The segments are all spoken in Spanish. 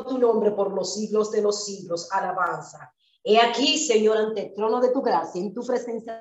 tu nombre por los siglos de los siglos. Alabanza. He aquí, Señor, ante el trono de tu gracia, en tu presencia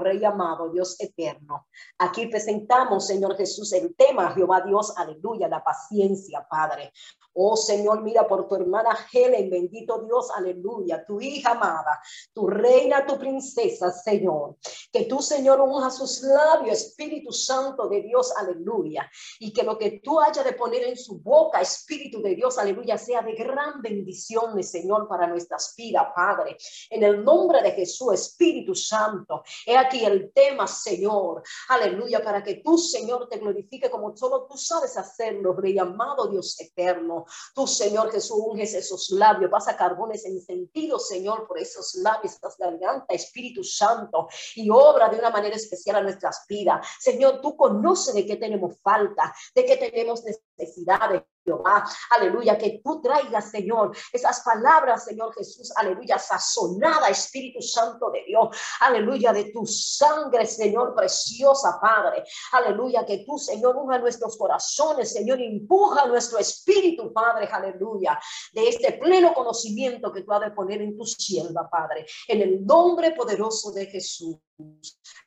Rey amado, Dios eterno. Aquí presentamos, Señor Jesús, el tema, Jehová Dios, aleluya, la paciencia, Padre. Oh Señor, mira por tu hermana Helen, bendito Dios, aleluya, tu hija amada, tu reina, tu princesa, Señor. Que tú, Señor, unja sus labios, Espíritu Santo de Dios, aleluya. Y que lo que tú hayas de poner en su boca, Espíritu de Dios, aleluya, sea de gran bendición, Señor, para nuestras vidas, Padre. En el nombre de Jesús, Espíritu Santo, he aquí el tema, Señor, aleluya, para que tú, Señor, te glorifique como solo tú sabes hacerlo, Rey amado Dios eterno. Tú, Señor Jesús, unges esos labios, pasa carbones en sentido, Señor, por esos labios, esas gargantas, Espíritu Santo, y obra de una manera especial a nuestras vidas. Señor, tú conoces de qué tenemos falta, de qué tenemos necesidades. Jehová, aleluya, que tú traigas, Señor, esas palabras, Señor Jesús, aleluya, sazonada, Espíritu Santo de Dios, aleluya, de tu sangre, Señor, preciosa, Padre, aleluya, que tú, Señor, unja nuestros corazones, Señor, empuja nuestro espíritu, Padre, aleluya, de este pleno conocimiento que tú has de poner en tu sierva, Padre, en el nombre poderoso de Jesús.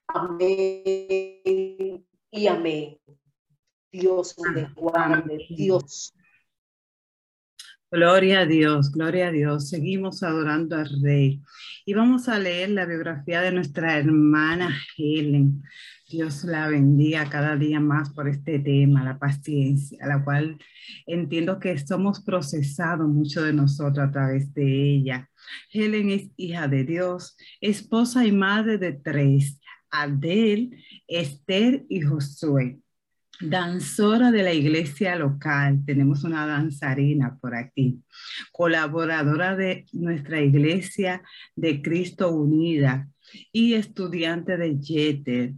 Amén y amén. Dios me guarde, Dios. Gloria a Dios, gloria a Dios. Seguimos adorando al Rey. Y vamos a leer la biografía de nuestra hermana Helen. Dios la bendiga cada día más por este tema, la paciencia, la cual entiendo que somos procesados mucho de nosotros a través de ella. Helen es hija de Dios, esposa y madre de tres, Adel, Esther y Josué danzora de la iglesia local, tenemos una danzarina por aquí, colaboradora de nuestra iglesia de Cristo Unida y estudiante de Jeter.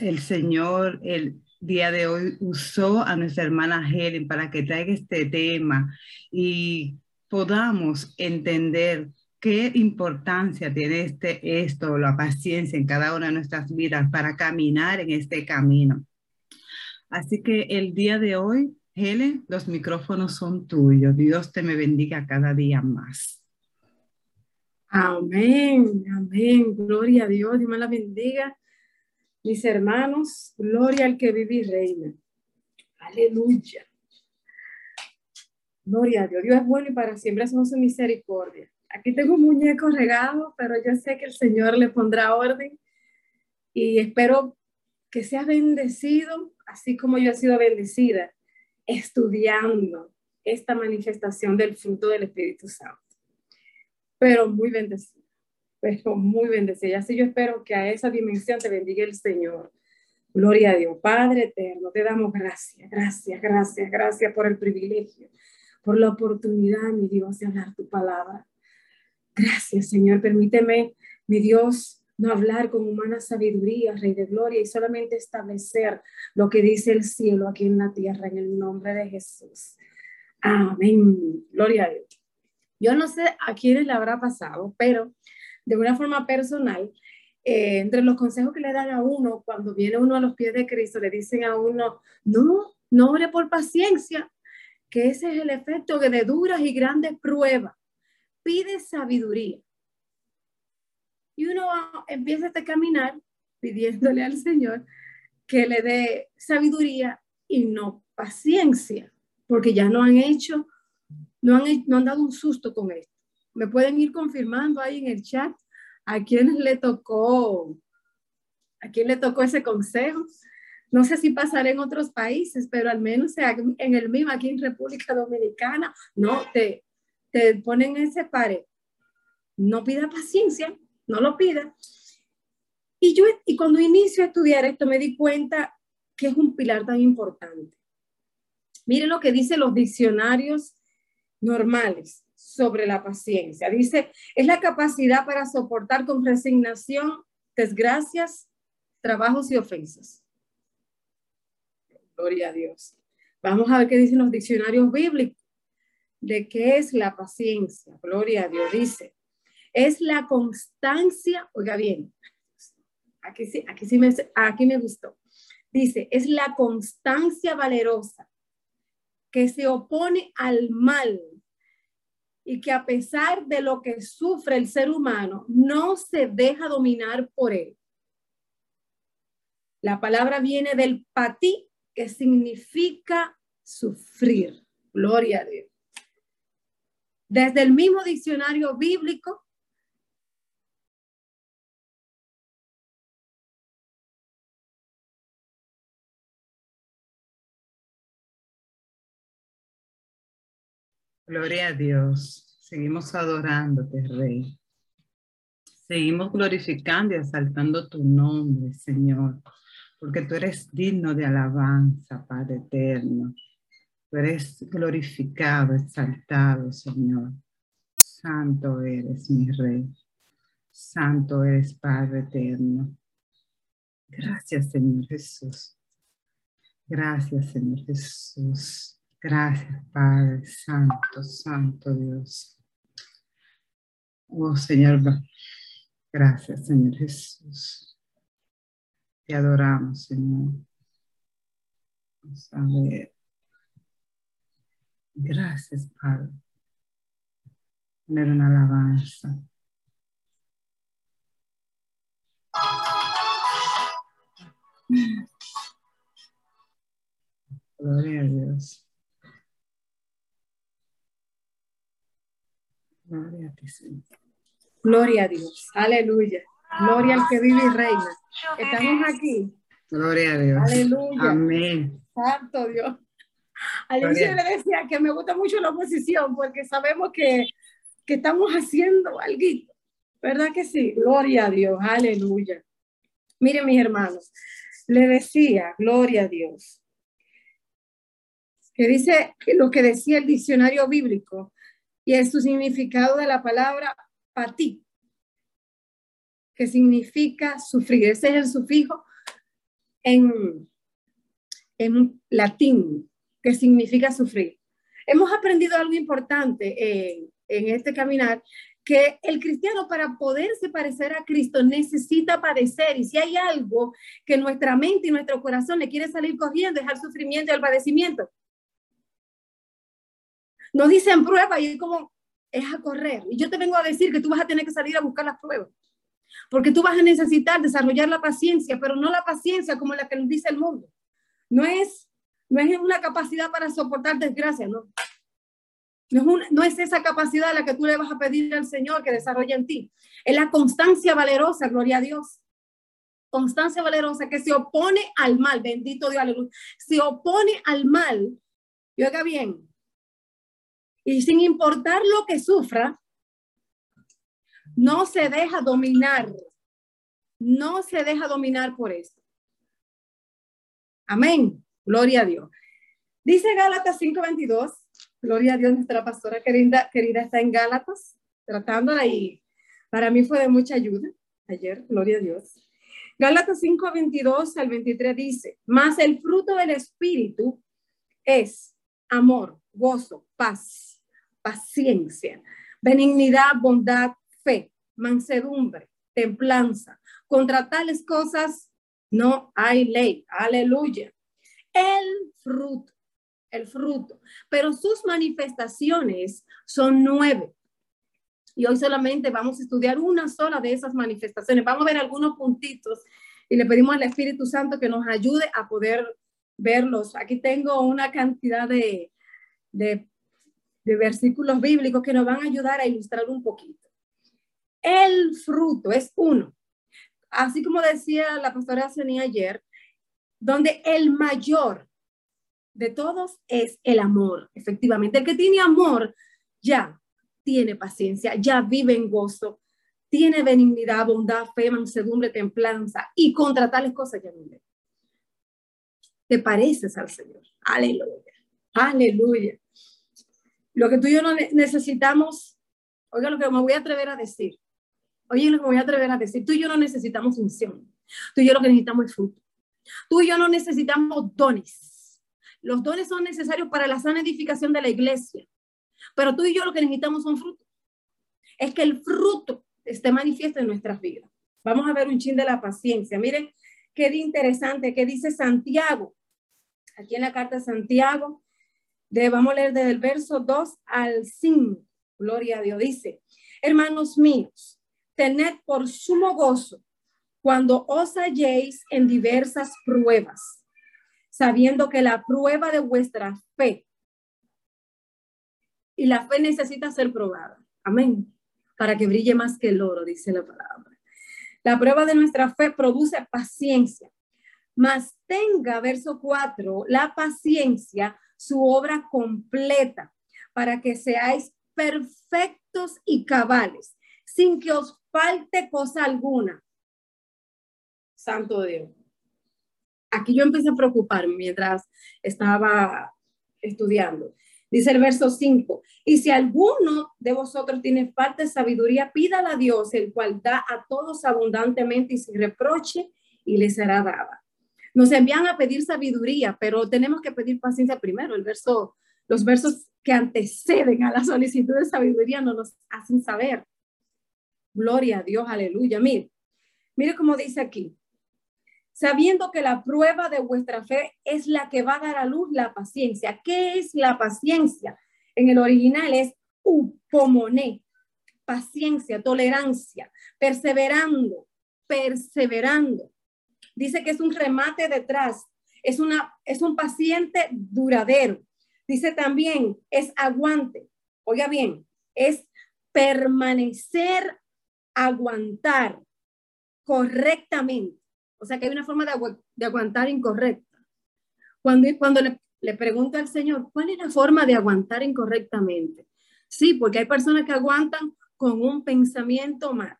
El Señor el día de hoy usó a nuestra hermana Helen para que traiga este tema y podamos entender qué importancia tiene este, esto, la paciencia en cada una de nuestras vidas para caminar en este camino. Así que el día de hoy, Helen, los micrófonos son tuyos. Dios te me bendiga cada día más. Amén, amén. Gloria a Dios, Dios me la bendiga. Mis hermanos, gloria al que vive y reina. Aleluya. Gloria a Dios. Dios es bueno y para siempre son su misericordia. Aquí tengo un muñeco regado, pero yo sé que el Señor le pondrá orden y espero que sea bendecido así como yo he sido bendecida estudiando esta manifestación del fruto del Espíritu Santo. Pero muy bendecida, pero muy bendecida. Así yo espero que a esa dimensión te bendiga el Señor. Gloria a Dios. Padre eterno, te damos gracias, gracias, gracias, gracias por el privilegio, por la oportunidad, mi Dios, de hablar tu palabra. Gracias, Señor. Permíteme, mi Dios, no hablar con humana sabiduría, Rey de Gloria, y solamente establecer lo que dice el cielo aquí en la tierra, en el nombre de Jesús. Amén. Gloria a Dios. Yo no sé a quiénes le habrá pasado, pero de una forma personal, eh, entre los consejos que le dan a uno cuando viene uno a los pies de Cristo, le dicen a uno, no, no ore por paciencia, que ese es el efecto de duras y grandes pruebas. Pide sabiduría. Y uno empieza a caminar pidiéndole al Señor que le dé sabiduría y no paciencia, porque ya no han hecho, no han, no han dado un susto con esto. Me pueden ir confirmando ahí en el chat a quién le tocó, a quién le tocó ese consejo. No sé si pasará en otros países, pero al menos en el mismo, aquí en República Dominicana, no, te, te ponen ese pare. No pida paciencia, no lo pida. Y yo, y cuando inicio a estudiar esto, me di cuenta que es un pilar tan importante. Miren lo que dicen los diccionarios normales sobre la paciencia. Dice, es la capacidad para soportar con resignación desgracias, trabajos y ofensas. Gloria a Dios. Vamos a ver qué dicen los diccionarios bíblicos de qué es la paciencia. Gloria a Dios. Dice, es la constancia, oiga bien, aquí sí, aquí sí me, aquí me gustó. Dice, es la constancia valerosa que se opone al mal y que a pesar de lo que sufre el ser humano, no se deja dominar por él. La palabra viene del patí, que significa sufrir. Gloria a Dios. Desde el mismo diccionario bíblico, Gloria a Dios. Seguimos adorándote, Rey. Seguimos glorificando y exaltando tu nombre, Señor, porque tú eres digno de alabanza, Padre eterno. Tú eres glorificado, exaltado, Señor. Santo eres, mi Rey. Santo eres, Padre eterno. Gracias, Señor Jesús. Gracias, Señor Jesús. Gracias, Padre Santo, Santo Dios. Oh, Señor, gracias, Señor Jesús. Te adoramos, Señor. Vamos a ver. Gracias, Padre. Tener una alabanza. Gloria a Dios. Gloria a ti, Señor. Gloria a Dios. Aleluya. Gloria al que vive y reina. Estamos aquí. Gloria a Dios. Aleluya. Amén. Santo Dios. Al inicio le decía que me gusta mucho la oposición porque sabemos que, que estamos haciendo algo. ¿Verdad que sí? Gloria a Dios. Aleluya. Miren, mis hermanos, le decía, gloria a Dios, que dice lo que decía el diccionario bíblico, y es su significado de la palabra pati, que significa sufrir. Ese es el sufijo en, en latín, que significa sufrir. Hemos aprendido algo importante en, en este caminar, que el cristiano para poderse parecer a Cristo necesita padecer. Y si hay algo que nuestra mente y nuestro corazón le quiere salir corriendo, es el sufrimiento y el padecimiento nos dicen prueba y es como, es a correr. Y yo te vengo a decir que tú vas a tener que salir a buscar las pruebas. Porque tú vas a necesitar desarrollar la paciencia, pero no la paciencia como la que nos dice el mundo. No es, no es una capacidad para soportar desgracia, no. No es, no es esa capacidad la que tú le vas a pedir al Señor que desarrolle en ti. Es la constancia valerosa, gloria a Dios. Constancia valerosa que se opone al mal, bendito Dios, aleluya. Se opone al mal. Y oiga bien, y sin importar lo que sufra, no se deja dominar. No se deja dominar por eso. Amén. Gloria a Dios. Dice Gálatas 5:22. Gloria a Dios, nuestra pastora querida, querida está en Gálatas, tratándola y para mí fue de mucha ayuda ayer. Gloria a Dios. Gálatas 5:22 al 23 dice, más el fruto del Espíritu es amor, gozo, paz paciencia, benignidad, bondad, fe, mansedumbre, templanza. Contra tales cosas no hay ley. Aleluya. El fruto, el fruto. Pero sus manifestaciones son nueve. Y hoy solamente vamos a estudiar una sola de esas manifestaciones. Vamos a ver algunos puntitos y le pedimos al Espíritu Santo que nos ayude a poder verlos. Aquí tengo una cantidad de, de de versículos bíblicos que nos van a ayudar a ilustrar un poquito. El fruto es uno. Así como decía la pastora Sonia ayer, donde el mayor de todos es el amor. Efectivamente, el que tiene amor ya tiene paciencia, ya vive en gozo, tiene benignidad, bondad, fe, mansedumbre, templanza y contra tales cosas ya no Te pareces al Señor. Aleluya. Aleluya. Lo que tú y yo necesitamos, oiga lo que me voy a atrever a decir. Oye, lo que me voy a atrever a decir. Tú y yo no necesitamos unción. Tú y yo lo que necesitamos es fruto. Tú y yo no necesitamos dones. Los dones son necesarios para la sana edificación de la iglesia. Pero tú y yo lo que necesitamos son frutos. Es que el fruto esté manifiesto en nuestras vidas. Vamos a ver un chin de la paciencia. Miren qué interesante que dice Santiago. Aquí en la carta de Santiago, De, vamos a leer desde el verso 2 al 5. Gloria a Dios. Dice, hermanos míos, tened por sumo gozo cuando os halléis en diversas pruebas, sabiendo que la prueba de vuestra fe, y la fe necesita ser probada. Amén. Para que brille más que el oro, dice la palabra. La prueba de nuestra fe produce paciencia. Mas tenga, verso 4, la paciencia, su obra completa, para que seáis perfectos y cabales, sin que os falte cosa alguna. Santo Dios. Aquí yo empecé a preocuparme mientras estaba estudiando. Dice el verso 5, y si alguno de vosotros tiene falta de sabiduría, pídala a Dios, el cual da a todos abundantemente y sin reproche, y le será dada. Nos envían a pedir sabiduría, pero tenemos que pedir paciencia primero. El verso, los versos que anteceden a la solicitud de sabiduría no nos hacen saber. Gloria a Dios, aleluya. Mire, mire cómo dice aquí sabiendo que la prueba de vuestra fe es la que va a dar a luz la paciencia. ¿Qué es la paciencia? En el original es upomone, paciencia, tolerancia, perseverando, perseverando. Dice que es un remate detrás, es, una, es un paciente duradero. Dice también, es aguante. Oiga bien, es permanecer, aguantar correctamente. O sea que hay una forma de, aguantar incorrecta. Cuando, cuando le, le pregunto al Señor, ¿cuál es la forma de aguantar incorrectamente? Sí, porque hay personas que aguantan con un pensamiento mal.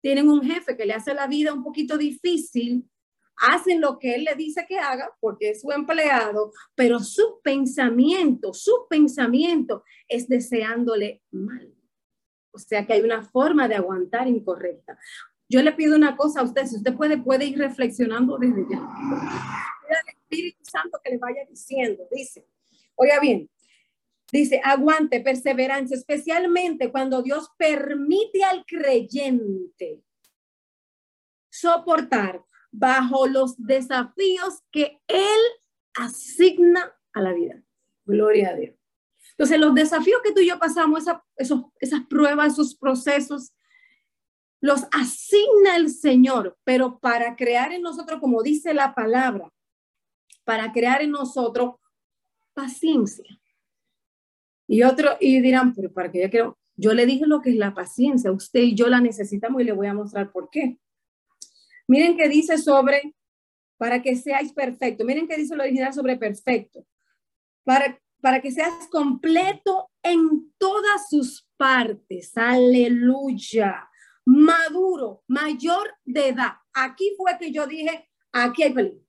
Tienen un jefe que le hace la vida un poquito difícil, hacen lo que él le dice que haga porque es su empleado, pero su pensamiento, su pensamiento es deseándole mal. O sea que hay una forma de aguantar incorrecta. Yo le pido una cosa a usted, si usted puede, puede ir reflexionando desde ya. el Espíritu Santo que le vaya diciendo, dice, oiga bien, dice, aguante, perseverancia, especialmente cuando Dios permite al creyente soportar bajo los desafíos que Él asigna a la vida. Gloria a Dios. Entonces, los desafíos que tú y yo pasamos, esas pruebas, esos procesos, los asigna el Señor, pero para crear en nosotros, como dice la palabra, para crear en nosotros paciencia. Y otro, y dirán, pero para que yo quiero, yo le dije lo que es la paciencia, usted y yo la necesitamos y le voy a mostrar por qué. Miren que dice sobre, para que seáis perfecto, miren que dice lo original sobre perfecto, para, para que seas completo en todas sus partes, aleluya maduro, mayor de edad. Aquí fue que yo dije, aquí hay peligro.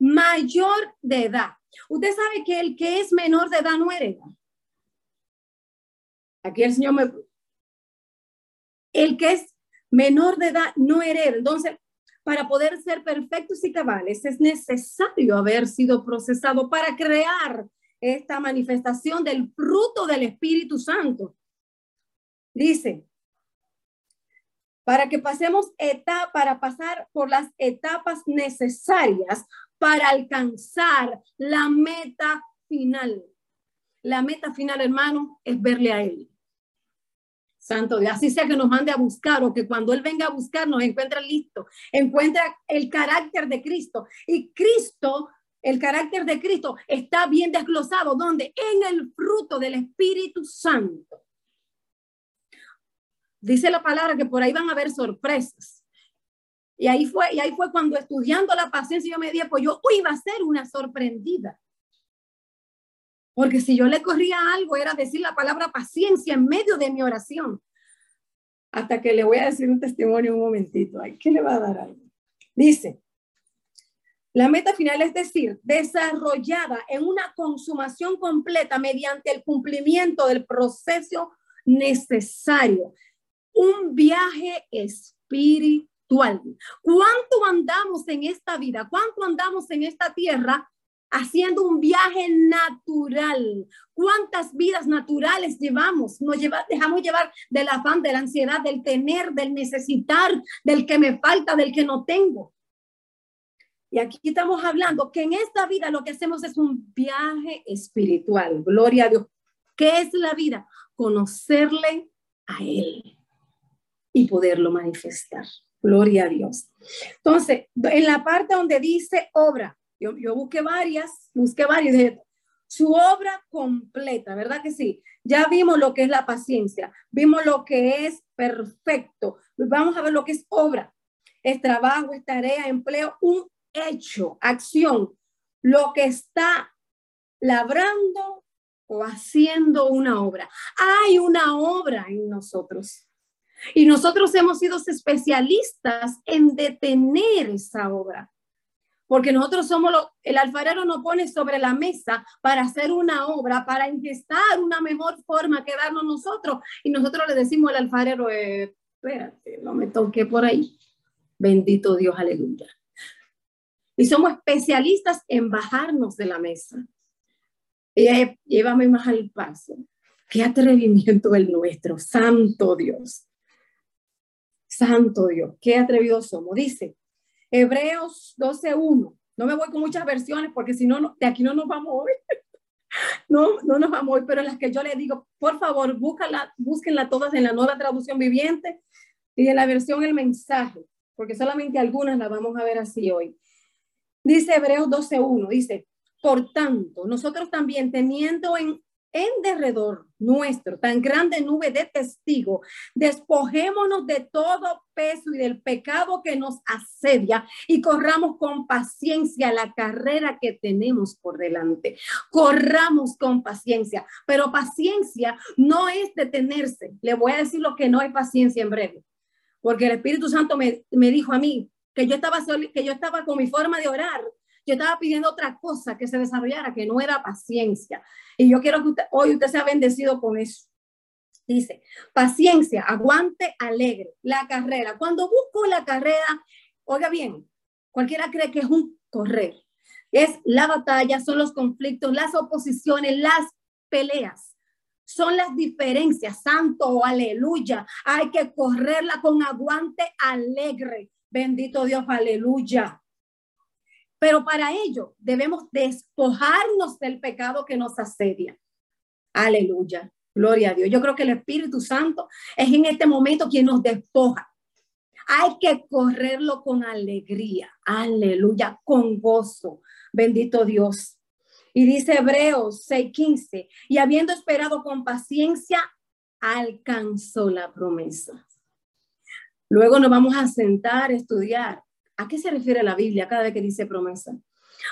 Mayor de edad. Usted sabe que el que es menor de edad no hereda. Aquí el Señor me... El que es menor de edad no hereda. Entonces, para poder ser perfectos y cabales, es necesario haber sido procesado para crear esta manifestación del fruto del Espíritu Santo. Dice, para que pasemos etapa, para pasar por las etapas necesarias para alcanzar la meta final. La meta final, hermano, es verle a Él. Santo Dios, así sea que nos mande a buscar o que cuando Él venga a buscar nos encuentre listo, encuentra el carácter de Cristo. Y Cristo, el carácter de Cristo está bien desglosado. ¿Dónde? En el fruto del Espíritu Santo. Dice la palabra que por ahí van a haber sorpresas. Y ahí fue, y ahí fue cuando estudiando la paciencia yo me dije, pues yo iba a ser una sorprendida. Porque si yo le corría algo era decir la palabra paciencia en medio de mi oración. Hasta que le voy a decir un testimonio un momentito. Ay, ¿qué le va a dar algo? Dice, la meta final es decir, desarrollada en una consumación completa mediante el cumplimiento del proceso necesario un viaje espiritual. ¿Cuánto andamos en esta vida? ¿Cuánto andamos en esta tierra haciendo un viaje natural? ¿Cuántas vidas naturales llevamos? Nos lleva, dejamos llevar del afán, de la ansiedad, del tener, del necesitar, del que me falta, del que no tengo. Y aquí estamos hablando que en esta vida lo que hacemos es un viaje espiritual. Gloria a Dios. ¿Qué es la vida? Conocerle a Él y poderlo manifestar. Gloria a Dios. Entonces, en la parte donde dice obra, yo, yo busqué varias, busqué varias, su obra completa, ¿verdad que sí? Ya vimos lo que es la paciencia, vimos lo que es perfecto, vamos a ver lo que es obra, es trabajo, es tarea, empleo, un hecho, acción, lo que está labrando o haciendo una obra. Hay una obra en nosotros. Y nosotros hemos sido especialistas en detener esa obra. Porque nosotros somos lo, el alfarero nos pone sobre la mesa para hacer una obra, para intentar una mejor forma que darnos nosotros. Y nosotros le decimos al alfarero, eh, espérate, no me toque por ahí. Bendito Dios, aleluya. Y somos especialistas en bajarnos de la mesa. Y llévame más al paso. Qué atrevimiento el nuestro, santo Dios. Santo Dios, qué atrevidos somos. Dice, Hebreos 12.1. No me voy con muchas versiones porque si no, de aquí no nos vamos hoy. no, no nos vamos hoy, pero las que yo le digo, por favor, búscala, búsquenla todas en la nueva traducción viviente y en la versión El mensaje, porque solamente algunas las vamos a ver así hoy. Dice Hebreos 12.1, dice, por tanto, nosotros también teniendo en en derredor nuestro, tan grande nube de testigos, despojémonos de todo peso y del pecado que nos asedia y corramos con paciencia la carrera que tenemos por delante. Corramos con paciencia, pero paciencia no es detenerse. Le voy a decir lo que no hay paciencia en breve, porque el Espíritu Santo me, me dijo a mí que yo estaba que yo estaba con mi forma de orar yo estaba pidiendo otra cosa que se desarrollara, que no era paciencia. Y yo quiero que usted, hoy usted sea bendecido con eso. Dice, paciencia, aguante alegre, la carrera. Cuando busco la carrera, oiga bien, cualquiera cree que es un correr. Es la batalla, son los conflictos, las oposiciones, las peleas. Son las diferencias, santo, aleluya. Hay que correrla con aguante alegre. Bendito Dios, aleluya. Pero para ello debemos despojarnos del pecado que nos asedia. Aleluya. Gloria a Dios. Yo creo que el Espíritu Santo es en este momento quien nos despoja. Hay que correrlo con alegría. Aleluya. Con gozo. Bendito Dios. Y dice Hebreos 6:15, y habiendo esperado con paciencia, alcanzó la promesa. Luego nos vamos a sentar a estudiar ¿A qué se refiere la Biblia cada vez que dice promesa?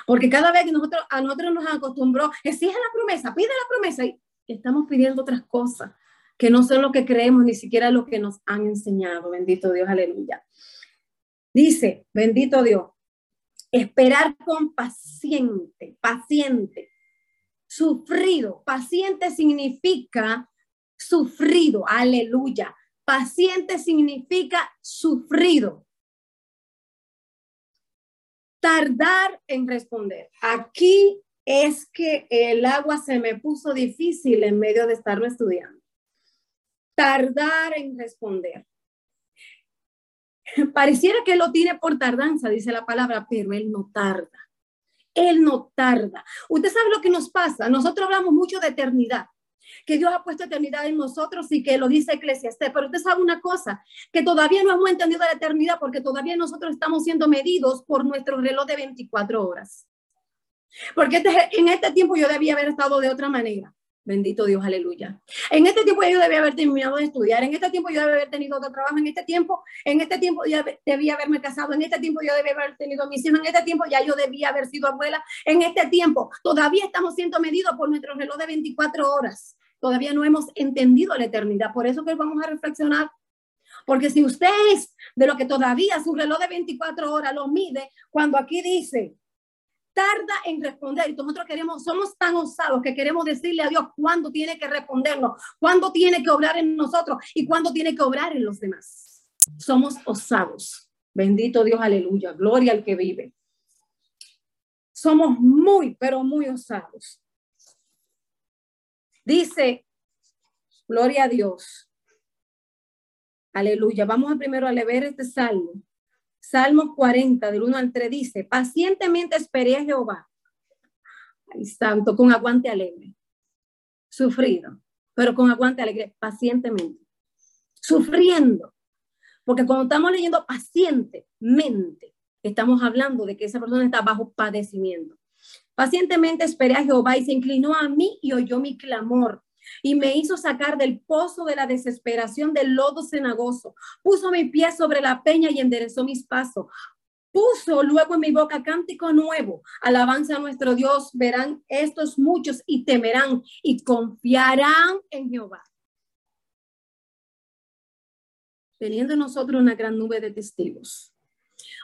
Porque cada vez que nosotros, a nosotros nos acostumbró, exige la promesa, pide la promesa y estamos pidiendo otras cosas que no son lo que creemos, ni siquiera lo que nos han enseñado. Bendito Dios, aleluya. Dice, bendito Dios, esperar con paciente, paciente, sufrido. Paciente significa sufrido, aleluya. Paciente significa sufrido tardar en responder. Aquí es que el agua se me puso difícil en medio de estarlo estudiando. Tardar en responder. Pareciera que lo tiene por tardanza, dice la palabra, pero él no tarda. Él no tarda. Usted sabe lo que nos pasa. Nosotros hablamos mucho de eternidad que Dios ha puesto eternidad en nosotros y que lo dice Eclesiastés. Pero usted sabe una cosa, que todavía no hemos entendido la eternidad porque todavía nosotros estamos siendo medidos por nuestro reloj de 24 horas. Porque este, en este tiempo yo debía haber estado de otra manera. Bendito Dios, aleluya. En este tiempo yo debía haber terminado de estudiar, en este tiempo yo debía haber tenido otro trabajo, en este tiempo, en este tiempo yo debía haberme casado, en este tiempo yo debía haber tenido mis hijos, en este tiempo ya yo debía haber sido abuela, en este tiempo todavía estamos siendo medidos por nuestro reloj de 24 horas todavía no hemos entendido la eternidad. Por eso que vamos a reflexionar. Porque si usted es de lo que todavía su reloj de 24 horas lo mide, cuando aquí dice, tarda en responder, y nosotros queremos, somos tan osados que queremos decirle a Dios cuándo tiene que respondernos, cuándo tiene que obrar en nosotros y cuándo tiene que obrar en los demás. Somos osados. Bendito Dios, aleluya. Gloria al que vive. Somos muy, pero muy osados. Dice, gloria a Dios. Aleluya. Vamos primero a leer este salmo. Salmos 40, del 1 al 3 dice, pacientemente esperé a Jehová. Ay, santo, con aguante alegre. Sufrido, pero con aguante alegre, pacientemente. Sufriendo. Porque cuando estamos leyendo pacientemente, estamos hablando de que esa persona está bajo padecimiento. Pacientemente esperé a Jehová y se inclinó a mí y oyó mi clamor y me hizo sacar del pozo de la desesperación del lodo cenagoso. Puso mi pie sobre la peña y enderezó mis pasos. Puso luego en mi boca cántico nuevo. Alabanza a nuestro Dios. Verán estos muchos y temerán y confiarán en Jehová. Teniendo nosotros una gran nube de testigos.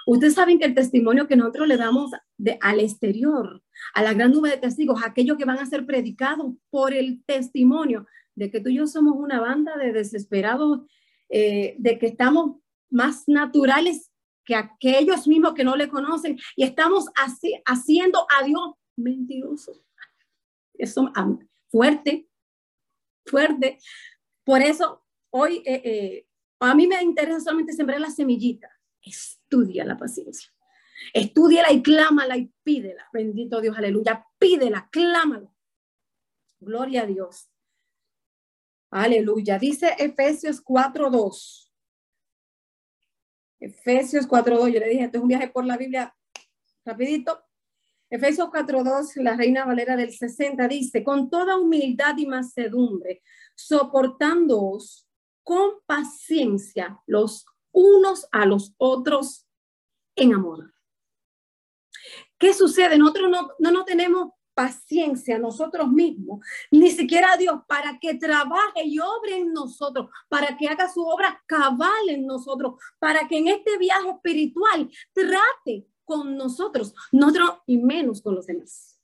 Ustedes saben que el testimonio que nosotros le damos de, al exterior, a la gran nube de testigos, aquellos que van a ser predicados por el testimonio de que tú y yo somos una banda de desesperados, eh, de que estamos más naturales que aquellos mismos que no le conocen y estamos así, haciendo a Dios mentiroso. Eso ah, fuerte, fuerte. Por eso hoy eh, eh, a mí me interesa solamente sembrar la semillita. Estudia la paciencia. Estudiala y clámala y pídela. Bendito Dios, aleluya. Pídela, clámala. Gloria a Dios. Aleluya. Dice Efesios 4.2. Efesios 4.2. Yo le dije, esto es un viaje por la Biblia rapidito. Efesios 4.2, la Reina Valera del 60 dice, con toda humildad y macedumbre, soportándoos con paciencia los unos a los otros en amor. ¿Qué sucede? Nosotros no, no, no tenemos paciencia nosotros mismos, ni siquiera a Dios, para que trabaje y obre en nosotros, para que haga su obra cabal en nosotros, para que en este viaje espiritual trate con nosotros, nosotros y menos con los demás.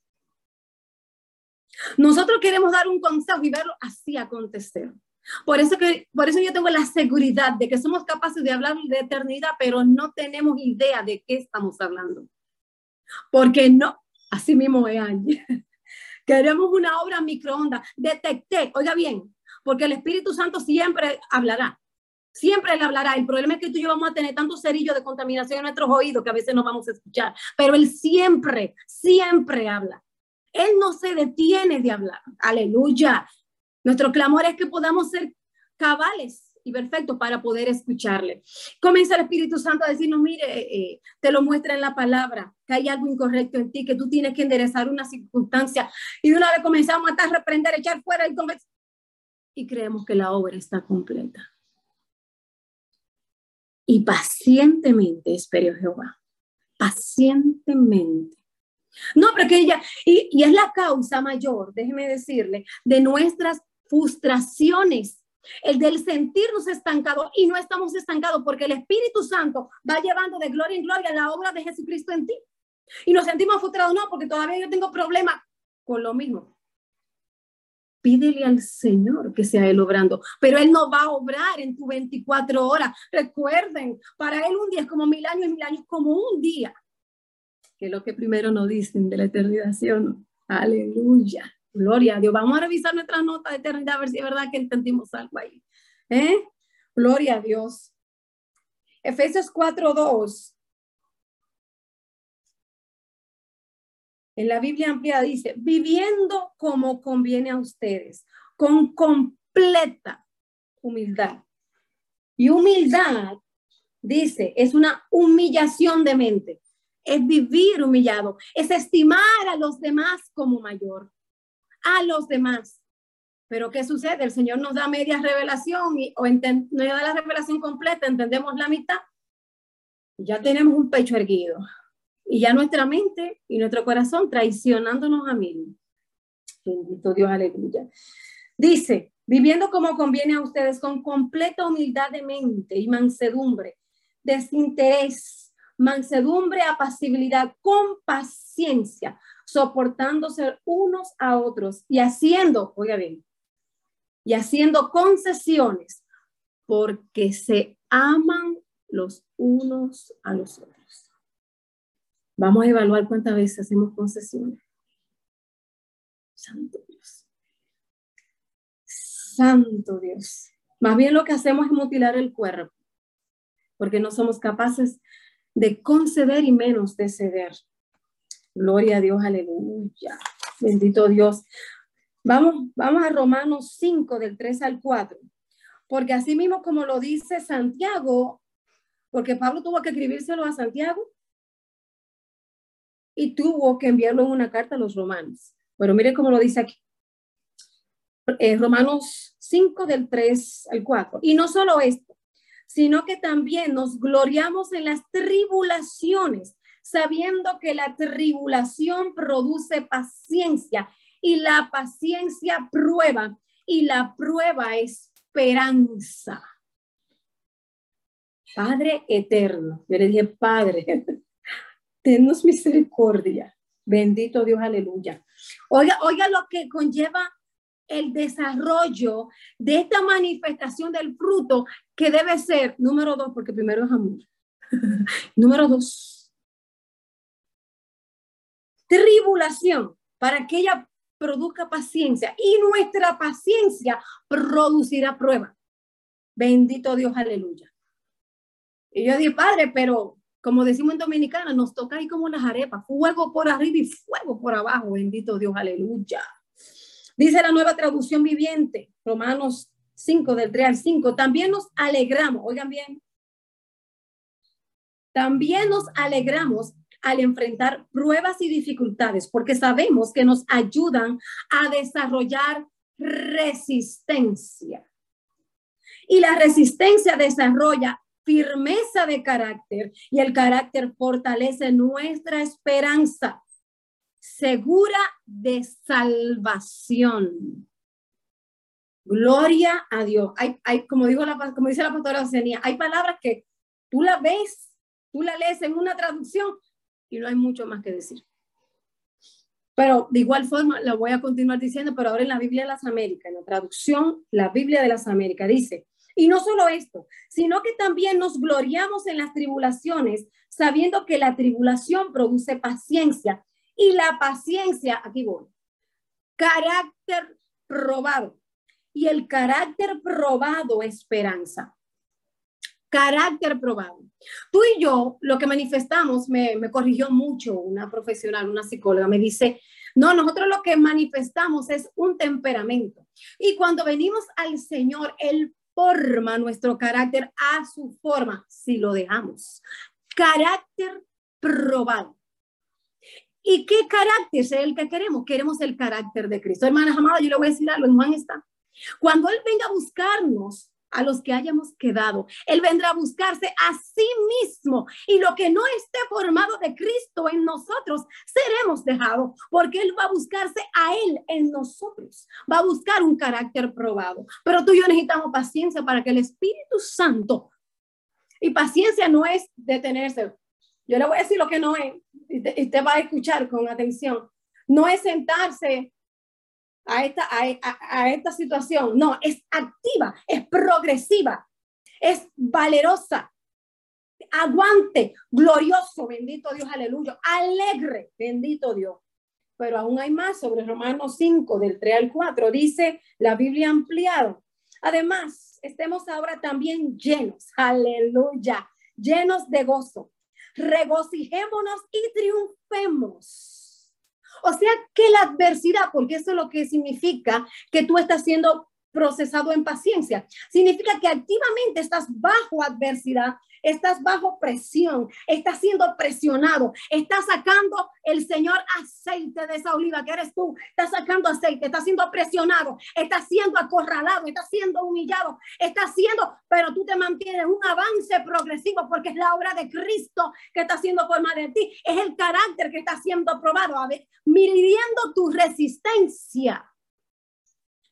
Nosotros queremos dar un consejo y verlo así acontecer. Por eso, que, por eso yo tengo la seguridad de que somos capaces de hablar de eternidad, pero no tenemos idea de qué estamos hablando. Porque no, así mismo es Queremos una obra microondas. Detecté, oiga bien, porque el Espíritu Santo siempre hablará. Siempre él hablará. El problema es que tú y yo vamos a tener tantos cerillos de contaminación en nuestros oídos que a veces no vamos a escuchar. Pero él siempre, siempre habla. Él no se detiene de hablar. Aleluya. Nuestro clamor es que podamos ser cabales y perfectos para poder escucharle. Comienza el Espíritu Santo a decirnos, mire, eh, eh, te lo muestra en la palabra, que hay algo incorrecto en ti, que tú tienes que enderezar una circunstancia. Y de una vez comenzamos a matar, reprender, echar fuera y Y creemos que la obra está completa. Y pacientemente espero Jehová. Pacientemente no, pero que ella, y, es la causa mayor, déjeme decirle, de nuestras frustraciones, el del sentirnos estancados y no estamos estancados porque el Espíritu Santo va llevando de gloria en gloria la obra de Jesucristo en ti. Y nos sentimos frustrados, no, porque todavía yo tengo problemas con lo mismo. Pídele al Señor que sea Él obrando, pero Él no va a obrar en tu 24 horas. Recuerden, para Él un día es como mil años y mil años como un día, que es lo que primero nos dicen de la eternidad, Aleluya. Gloria a Dios. Vamos a revisar nuestra nota de eternidad a ver si es verdad que entendimos algo ahí. ¿Eh? Gloria a Dios. Efesios 4:2. En la Biblia amplia dice, viviendo como conviene a ustedes, con completa humildad. Y humildad, dice, es una humillación de mente, es vivir humillado, es estimar a los demás como mayor a los demás. Pero ¿qué sucede? El Señor nos da media revelación y, o nos da la revelación completa, entendemos la mitad. Ya tenemos un pecho erguido. Y ya nuestra mente y nuestro corazón traicionándonos a mí. Bendito Dios, aleluya. Dice, viviendo como conviene a ustedes, con completa humildad de mente y mansedumbre, desinterés, mansedumbre, apacibilidad, con paciencia, soportándose unos a otros y haciendo, oiga bien, y haciendo concesiones porque se aman los unos a los otros. Vamos a evaluar cuántas veces hacemos concesiones. Santo Dios. Santo Dios. Más bien lo que hacemos es mutilar el cuerpo, porque no somos capaces de conceder y menos de ceder. Gloria a Dios, aleluya. Bendito Dios. Vamos, vamos a Romanos 5 del 3 al 4. Porque así mismo como lo dice Santiago, porque Pablo tuvo que escribírselo a Santiago y tuvo que enviarlo en una carta a los romanos. Pero mire cómo lo dice aquí. Eh, Romanos 5 del 3 al 4. Y no solo esto, sino que también nos gloriamos en las tribulaciones, sabiendo que la tribulación produce paciencia y la paciencia prueba y la prueba esperanza. Padre eterno, yo le dije, Padre, tennos misericordia. Bendito Dios, aleluya. Oiga, oiga lo que conlleva el desarrollo de esta manifestación del fruto que debe ser, número dos, porque primero es amor. número dos, tribulación para que ella produzca paciencia y nuestra paciencia producirá prueba. Bendito Dios, aleluya. Y yo dije, padre, pero como decimos en Dominicana, nos toca ahí como las arepas, fuego por arriba y fuego por abajo. Bendito Dios, aleluya. Dice la nueva traducción viviente, Romanos 5, del 3 al 5. También nos alegramos, oigan bien. También nos alegramos al enfrentar pruebas y dificultades, porque sabemos que nos ayudan a desarrollar resistencia. Y la resistencia desarrolla firmeza de carácter y el carácter fortalece nuestra esperanza segura de salvación. Gloria a Dios. Hay, hay como, dijo la, como dice la pastora Oceanía, hay palabras que tú la ves, tú la lees en una traducción y no hay mucho más que decir. Pero de igual forma, la voy a continuar diciendo, pero ahora en la Biblia de las Américas, en la traducción, la Biblia de las Américas dice, y no solo esto, sino que también nos gloriamos en las tribulaciones, sabiendo que la tribulación produce paciencia y la paciencia, aquí voy, carácter probado. Y el carácter probado, esperanza. Carácter probado. Tú y yo, lo que manifestamos, me, me corrigió mucho una profesional, una psicóloga, me dice, no, nosotros lo que manifestamos es un temperamento. Y cuando venimos al Señor, Él forma nuestro carácter a su forma, si lo dejamos. Carácter probado. ¿Y qué carácter es el que queremos? Queremos el carácter de Cristo. Hermanas amadas, yo le voy a decir algo, en Juan está. Cuando Él venga a buscarnos, a los que hayamos quedado. Él vendrá a buscarse a sí mismo y lo que no esté formado de Cristo en nosotros seremos dejados porque Él va a buscarse a Él en nosotros. Va a buscar un carácter probado. Pero tú y yo necesitamos paciencia para que el Espíritu Santo, y paciencia no es detenerse, yo le voy a decir lo que no es, y te, va a escuchar con atención. No es sentarse a esta, a, esta situación, no, es activa, es progresiva, es valerosa, aguante, glorioso, bendito Dios, aleluya, alegre, bendito Dios. Pero aún hay más sobre Romanos 5, del 3 al 4, dice la Biblia ampliado. Además, estemos ahora también llenos, aleluya, llenos de gozo, regocijémonos y triunfemos. O sea que la adversidad, porque eso es lo que significa que tú estás siendo procesado en paciencia, significa que activamente estás bajo adversidad estás bajo presión, estás siendo presionado, estás sacando el Señor aceite de esa oliva que eres tú, estás sacando aceite, estás siendo presionado, estás siendo acorralado, estás siendo humillado, estás siendo, pero tú te mantienes un avance progresivo porque es la obra de Cristo que está siendo forma de ti, es el carácter que está siendo probado, a ver, midiendo tu resistencia.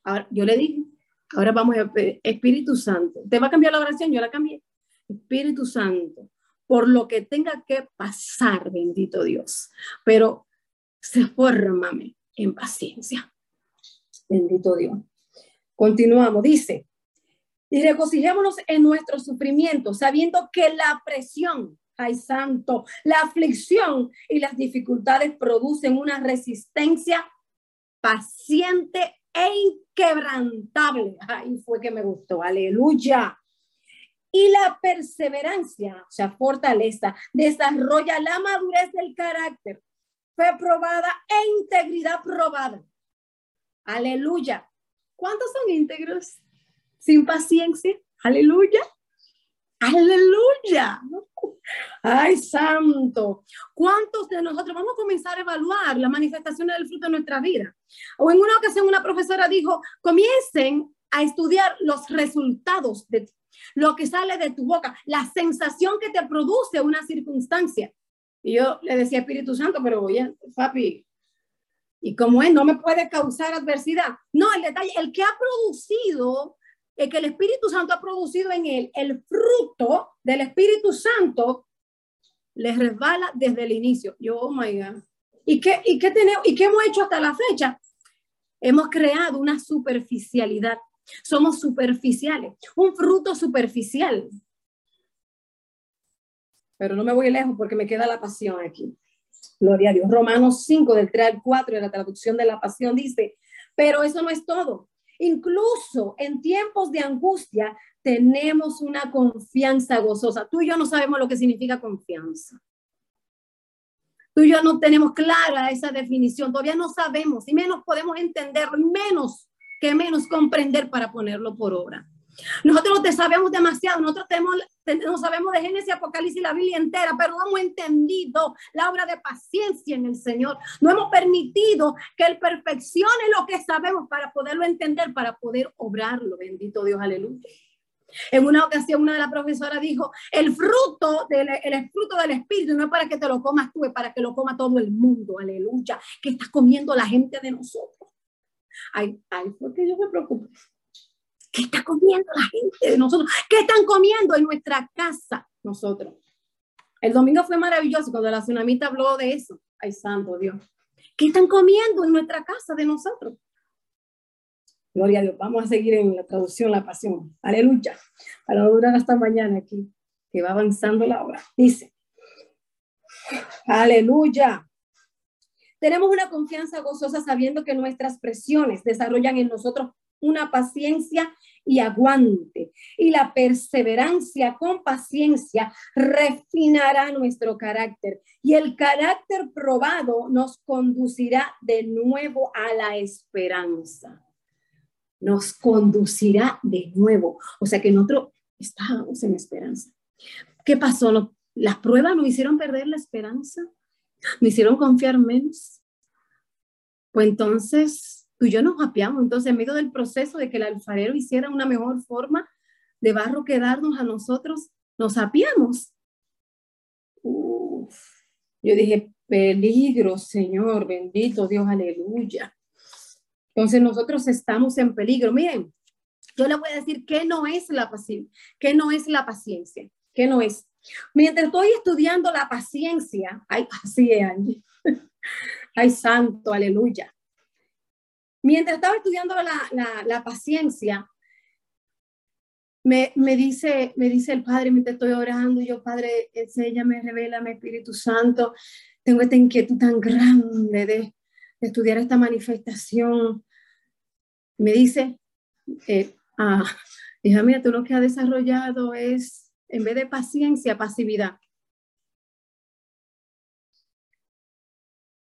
Ahora, yo le dije, ahora vamos a Espíritu Santo. ¿Te va a cambiar la oración? Yo la cambié. Espíritu Santo, por lo que tenga que pasar, bendito Dios, pero se fórmame en paciencia. Bendito Dios. Continuamos, dice, y regocijémonos en nuestro sufrimiento, sabiendo que la presión, ay santo, la aflicción y las dificultades producen una resistencia paciente inquebrantable. Ahí fue que me gustó, aleluya Y la perseverancia, o sea, fortaleza, desarrolla la madurez del carácter. Fue probada e integridad probada. Aleluya. ¿Cuántos son íntegros? Sin paciencia. Aleluya. Aleluya. Ay, santo. ¿Cuántos de nosotros vamos a comenzar a evaluar las manifestaciones del fruto de nuestra vida? O en una ocasión una profesora dijo, comiencen a estudiar los resultados de lo que sale de tu boca, la sensación que te produce una circunstancia. Y yo le decía, Espíritu Santo, pero oye, papi, y como él no me puede causar adversidad. No, el detalle, el que ha producido, el que el Espíritu Santo ha producido en él, el fruto del Espíritu Santo, le resbala desde el inicio. Yo, oh my God. ¿Y qué, y qué tenemos, y qué hemos hecho hasta la fecha? Hemos creado una superficialidad. Somos superficiales, un fruto superficial. Pero no me voy lejos porque me queda la pasión aquí. Gloria a Dios. Romanos 5, del 3 al 4, de la traducción de la pasión, dice, pero eso no es todo. Incluso en tiempos de angustia tenemos una confianza gozosa. Tú y yo no sabemos lo que significa confianza. Tú y yo no tenemos clara esa definición. Todavía no sabemos y menos podemos entender, menos que menos comprender para ponerlo por obra. Nosotros no sabemos demasiado, nosotros tenemos, no sabemos de Génesis, Apocalipsis y la Biblia entera, pero no hemos entendido la obra de paciencia en el Señor. No hemos permitido que Él perfeccione lo que sabemos para poderlo entender, para poder obrarlo. Bendito Dios, aleluya. En una ocasión una de las profesoras dijo, el fruto, del, el fruto del Espíritu no es para que te lo comas tú, es para que lo coma todo el mundo, aleluya, que está comiendo la gente de nosotros. Ay, ay, porque yo me preocupo. ¿Qué está comiendo la gente de nosotros? ¿Qué están comiendo en nuestra casa nosotros? El domingo fue maravilloso cuando la tsunamita habló de eso. Ay, santo Dios. ¿Qué están comiendo en nuestra casa de nosotros? Gloria a Dios. Vamos a seguir en la traducción, la pasión. Aleluya. Para no durar hasta mañana aquí, que va avanzando la hora. Dice, aleluya. Tenemos una confianza gozosa sabiendo que nuestras presiones desarrollan en nosotros una paciencia y aguante. Y la perseverancia con paciencia refinará nuestro carácter. Y el carácter probado nos conducirá de nuevo a la esperanza. Nos conducirá de nuevo. O sea que nosotros estábamos en esperanza. ¿Qué pasó? Las pruebas nos hicieron perder la esperanza. Me hicieron confiar menos. Pues entonces tú y yo nos apiamos. Entonces, en medio del proceso de que el alfarero hiciera una mejor forma de barro que darnos a nosotros, nos apiamos. Yo dije, peligro, Señor, bendito Dios, aleluya. Entonces nosotros estamos en peligro. Miren, yo le voy a decir qué no es la paciencia, qué no es la paciencia, qué no es. Mientras estoy estudiando la paciencia, ay, así es, Ay, santo, aleluya. Mientras estaba estudiando la, paciencia, me, dice, me dice el Padre, mientras estoy orando, yo, Padre, enséñame, revélame, Espíritu Santo, tengo esta inquietud tan grande de, estudiar esta manifestación. Me dice, eh, ah, hija mía, tú lo que has desarrollado es, en vez de paciencia, pasividad.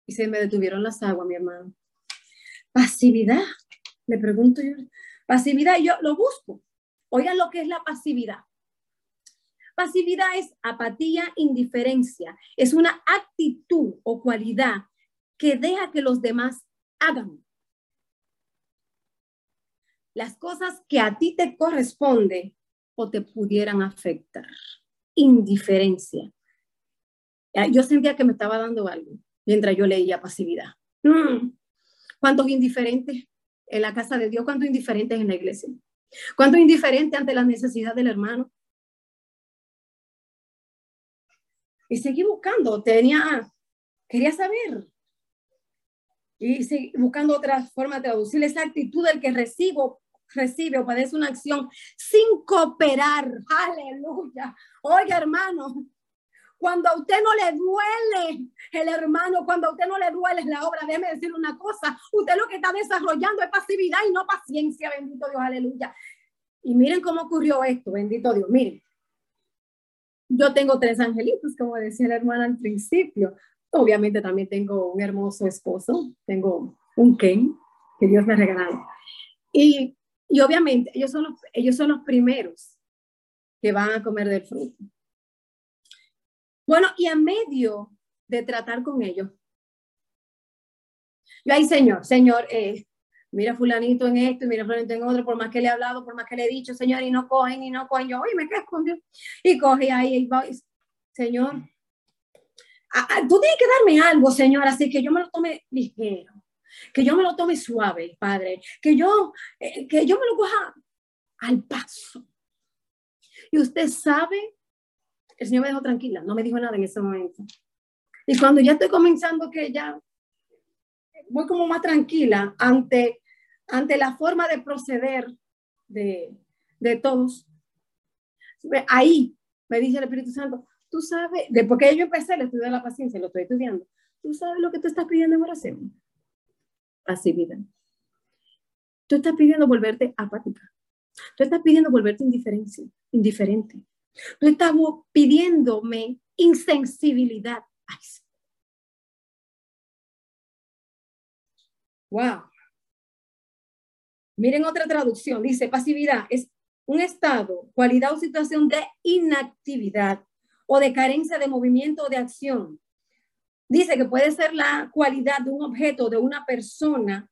Y se me detuvieron las aguas, mi hermano. Pasividad, le pregunto yo. Pasividad, yo lo busco. Oigan lo que es la pasividad. Pasividad es apatía, indiferencia. Es una actitud o cualidad que deja que los demás hagan las cosas que a ti te corresponde o te pudieran afectar. Indiferencia. Yo sentía que me estaba dando algo mientras yo leía pasividad. Mm. ¿Cuántos indiferentes en la casa de Dios? ¿Cuántos indiferentes en la iglesia? ¿Cuántos indiferentes ante la necesidad del hermano? Y seguí buscando, tenía, quería saber. Y seguí buscando otra forma de traducir esa actitud del que recibo, recibe o padece una acción sin cooperar. Aleluya. Oiga, hermano, cuando a usted no le duele el hermano, cuando a usted no le duele la obra, déjeme decir una cosa, usted lo que está desarrollando es pasividad y no paciencia, bendito Dios, aleluya. Y miren cómo ocurrió esto, bendito Dios, miren. yo tengo tres angelitos, como decía la hermana al principio. Obviamente también tengo un hermoso esposo, tengo un Ken que Dios me ha regalado. Y, y obviamente ellos son, los, ellos son los primeros que van a comer del fruto. Bueno, y a medio de tratar con ellos, yo ahí, Señor, Señor, eh, mira fulanito en esto, mira fulanito en otro, por más que le he hablado, por más que le he dicho, Señor, y no cogen, y no cogen, yo, oye, me quedo con Dios, y coge ahí, y Señor, tú tienes que darme algo, Señor, así que yo me lo tome ligero, que yo me lo tome suave, Padre, que yo, eh, que yo me lo coja al paso. Y usted sabe, el Señor me dejó tranquila, no me dijo nada en ese momento. Y cuando ya estoy comenzando que ya voy como más tranquila ante, ante la forma de proceder de, de todos, ahí me dice el Espíritu Santo, tú sabes, después que yo empecé el estudio la paciencia, lo estoy estudiando, tú sabes lo que tú estás pidiendo en oración. Pasividad. Tú estás pidiendo volverte apática. Tú estás pidiendo volverte indiferencia, indiferente. Tú estás pidiéndome insensibilidad. Wow. Miren otra traducción. Dice, pasividad es un estado, cualidad o situación de inactividad o de carencia de movimiento o de acción. Dice que puede ser la cualidad de un objeto, de una persona,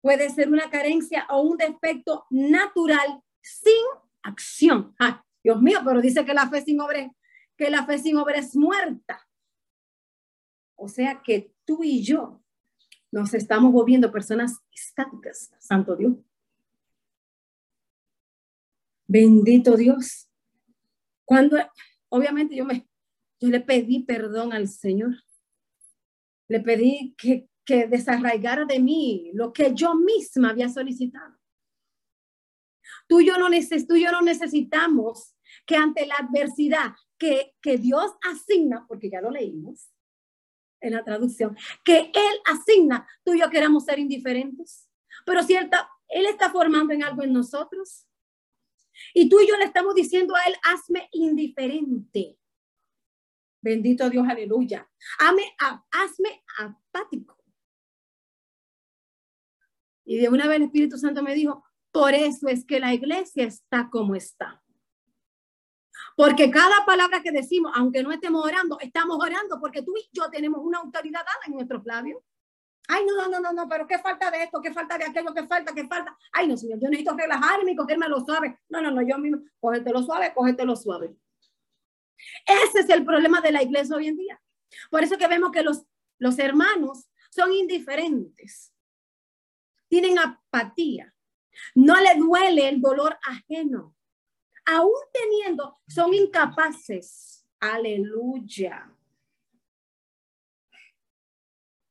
puede ser una carencia o un defecto natural sin acción. Dios mío, pero dice que la fe sin obra, que la fe sin obra es muerta. O sea que tú y yo nos estamos volviendo personas estáticas, Santo Dios. Bendito Dios. Cuando, obviamente yo me, yo le pedí perdón al Señor. Le pedí que, que desarraigara de mí lo que yo misma había solicitado. Tú y yo no, necesitamos que ante la adversidad que, Dios asigna, porque ya lo leímos, en la traducción, que Él asigna, tú y yo queremos ser indiferentes. Pero si Él está, formando en algo en nosotros, y tú y yo le estamos diciendo a Él, hazme indiferente. Bendito Dios, aleluya. hazme apático. Y de una vez el Espíritu Santo me dijo, por eso es que la iglesia está como está. Porque cada palabra que decimos, aunque no estemos orando, estamos orando porque tú y yo tenemos una autoridad dada en nuestros labios. Ay, no, no, no, no, pero qué falta de esto, qué falta de aquello, qué falta, qué falta. Ay, no, señor, yo necesito relajarme y cogerme lo suave. No, no, no, yo mismo, lo suave, lo suave. Ese es el problema de la iglesia hoy en día. Por eso que vemos que los, los hermanos son indiferentes, tienen apatía, no le duele el dolor ajeno aún teniendo, son incapaces. Aleluya.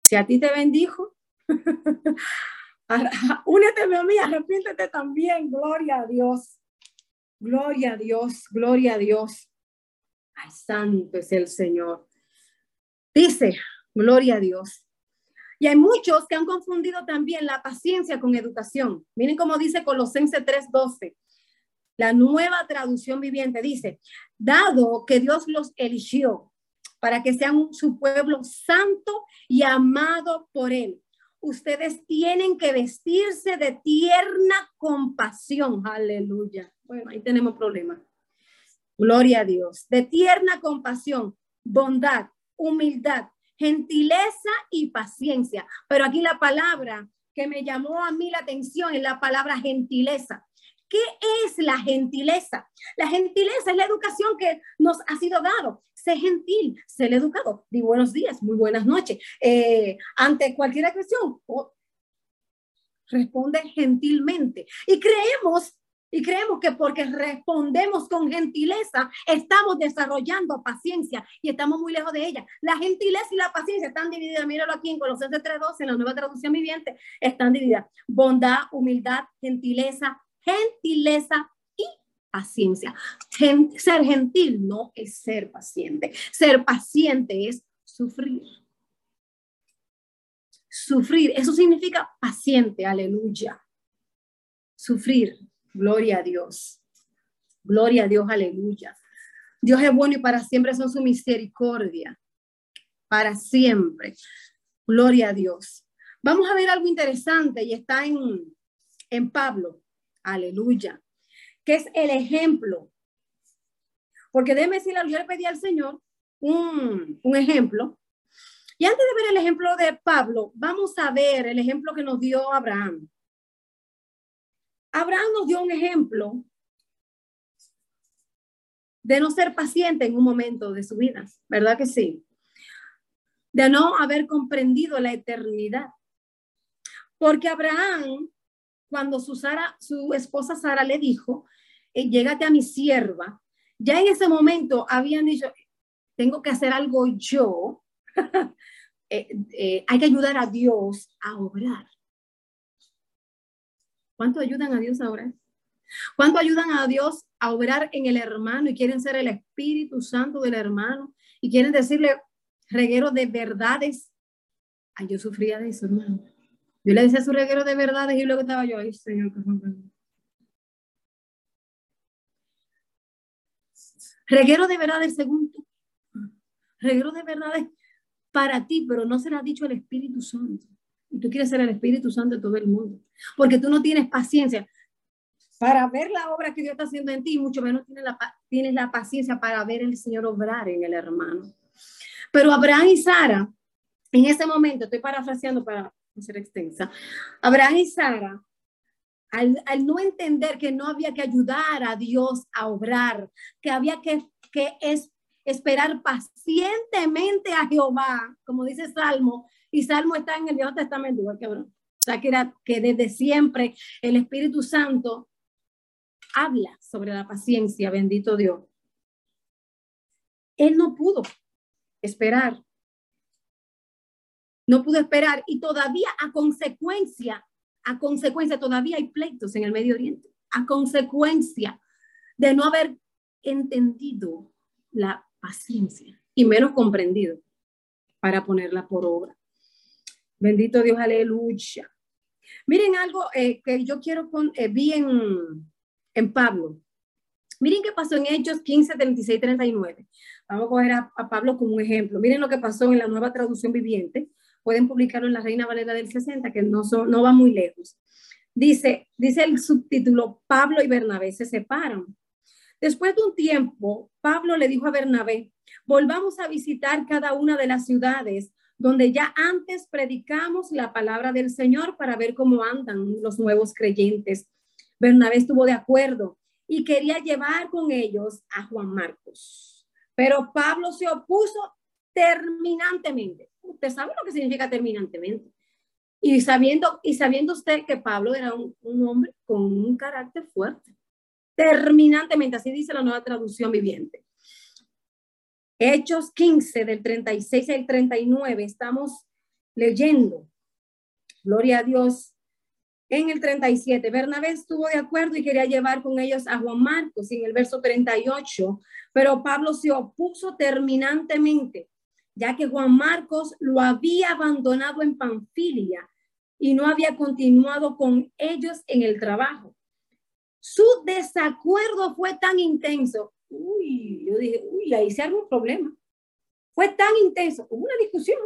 Si a ti te bendijo, únete a mí, arrepiéntete también. Gloria a Dios. Gloria a Dios, gloria a Dios. Ay, santo es el Señor. Dice, gloria a Dios. Y hay muchos que han confundido también la paciencia con educación. Miren cómo dice Colosense 3:12. La nueva traducción viviente dice, dado que Dios los eligió para que sean su pueblo santo y amado por él, ustedes tienen que vestirse de tierna compasión. Aleluya. Bueno, ahí tenemos problema. Gloria a Dios. De tierna compasión, bondad, humildad, gentileza y paciencia. Pero aquí la palabra que me llamó a mí la atención es la palabra gentileza. ¿Qué es la gentileza? La gentileza es la educación que nos ha sido dado. Sé gentil, sé educado. Di buenos días, muy buenas noches. Eh, ante cualquier agresión, responde gentilmente. Y creemos, y creemos que porque respondemos con gentileza, estamos desarrollando paciencia y estamos muy lejos de ella. La gentileza y la paciencia están divididas. Míralo aquí en Colosenses 3.12, en la nueva traducción viviente, están divididas. Bondad, humildad, gentileza, gentileza y paciencia. ser gentil no es ser paciente. Ser paciente es sufrir. Sufrir, eso significa paciente, aleluya. Sufrir, gloria a Dios. Gloria a Dios, aleluya. Dios es bueno y para siempre son su misericordia. Para siempre. Gloria a Dios. Vamos a ver algo interesante y está en, en Pablo. Aleluya. Que es el ejemplo. Porque déjeme decirle, yo le pedí al Señor un, un ejemplo. Y antes de ver el ejemplo de Pablo, vamos a ver el ejemplo que nos dio Abraham. Abraham nos dio un ejemplo de no ser paciente en un momento de su vida, ¿verdad que sí? De no haber comprendido la eternidad. Porque Abraham, cuando su, Sara, su esposa Sara le dijo, eh, llégate a mi sierva, ya en ese momento habían dicho, tengo que hacer algo yo, eh, eh, hay que ayudar a Dios a obrar. ¿Cuánto ayudan a Dios a obrar? ¿Cuánto ayudan a Dios a obrar en el hermano y quieren ser el Espíritu Santo del hermano y quieren decirle reguero de verdades? Ay, yo sufría de eso, hermano. Yo le decía su reguero de verdades y luego estaba yo, ay, Señor, Reguero de verdades según tú. Reguero de verdades para ti, pero no se lo ha dicho el Espíritu Santo. Y tú quieres ser el Espíritu Santo de todo el mundo. Porque tú no tienes paciencia para ver la obra que Dios está haciendo en ti, y mucho menos tienes la, tienes la paciencia para ver el Señor obrar en el hermano. Pero Abraham y Sara, en ese momento, estoy parafraseando para ser extensa, Abraham y Sara, al, al, no entender que no había que ayudar a Dios a obrar, que había que, que es, esperar pacientemente a Jehová, como dice Salmo, y Salmo está en el Viejo Testamento, igual que O sea, que, era, que desde siempre el Espíritu Santo habla sobre la paciencia, bendito Dios. Él no pudo esperar. No pudo esperar y todavía a consecuencia, a consecuencia, todavía hay pleitos en el Medio Oriente, a consecuencia de no haber entendido la paciencia y menos comprendido para ponerla por obra. Bendito Dios, aleluya. Miren algo eh, que yo quiero con, eh, vi en, en Pablo. Miren qué pasó en Hechos 15, 36, 39. Vamos a coger a, Pablo como un ejemplo. Miren lo que pasó en la nueva traducción viviente. Pueden publicarlo en la Reina Valera del 60, que no, no va muy lejos. Dice, dice el subtítulo, Pablo y Bernabé se separan. Después de un tiempo, Pablo le dijo a Bernabé, volvamos a visitar cada una de las ciudades donde ya antes predicamos la palabra del Señor para ver cómo andan los nuevos creyentes Bernabé estuvo de acuerdo y quería llevar con ellos a Juan Marcos. Pero Pablo se opuso terminantemente. Usted sabe lo que significa terminantemente. Y sabiendo, y sabiendo usted que Pablo era un, un hombre con un carácter fuerte. Terminantemente, así dice la nueva traducción viviente. Hechos 15 del 36 al 39, estamos leyendo. Gloria a Dios en el 37, Bernabé estuvo de acuerdo y quería llevar con ellos a Juan Marcos en el verso 38, pero Pablo se opuso terminantemente, ya que Juan Marcos lo había abandonado en Panfilia y no había continuado con ellos en el trabajo. Su desacuerdo fue tan intenso. Uy, yo dije, uy, ahí se armó un problema. Fue tan intenso, hubo una discusión.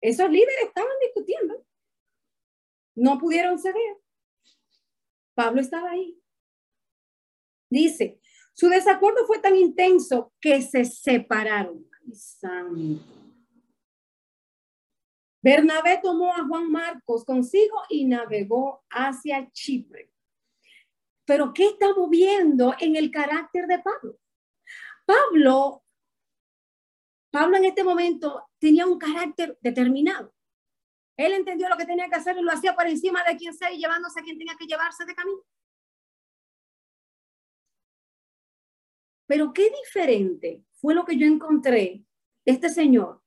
Esos líderes estaban discutiendo no pudieron ceder. Pablo estaba ahí. Dice, su desacuerdo fue tan intenso que se separaron. Bernabé tomó a Juan Marcos consigo y navegó hacia Chipre. Pero ¿qué estamos viendo en el carácter de Pablo? Pablo, Pablo en este momento tenía un carácter determinado. Él entendió lo que tenía que hacer y lo hacía por encima de quien sea y llevándose a quien tenía que llevarse de camino. Pero qué diferente fue lo que yo encontré este señor.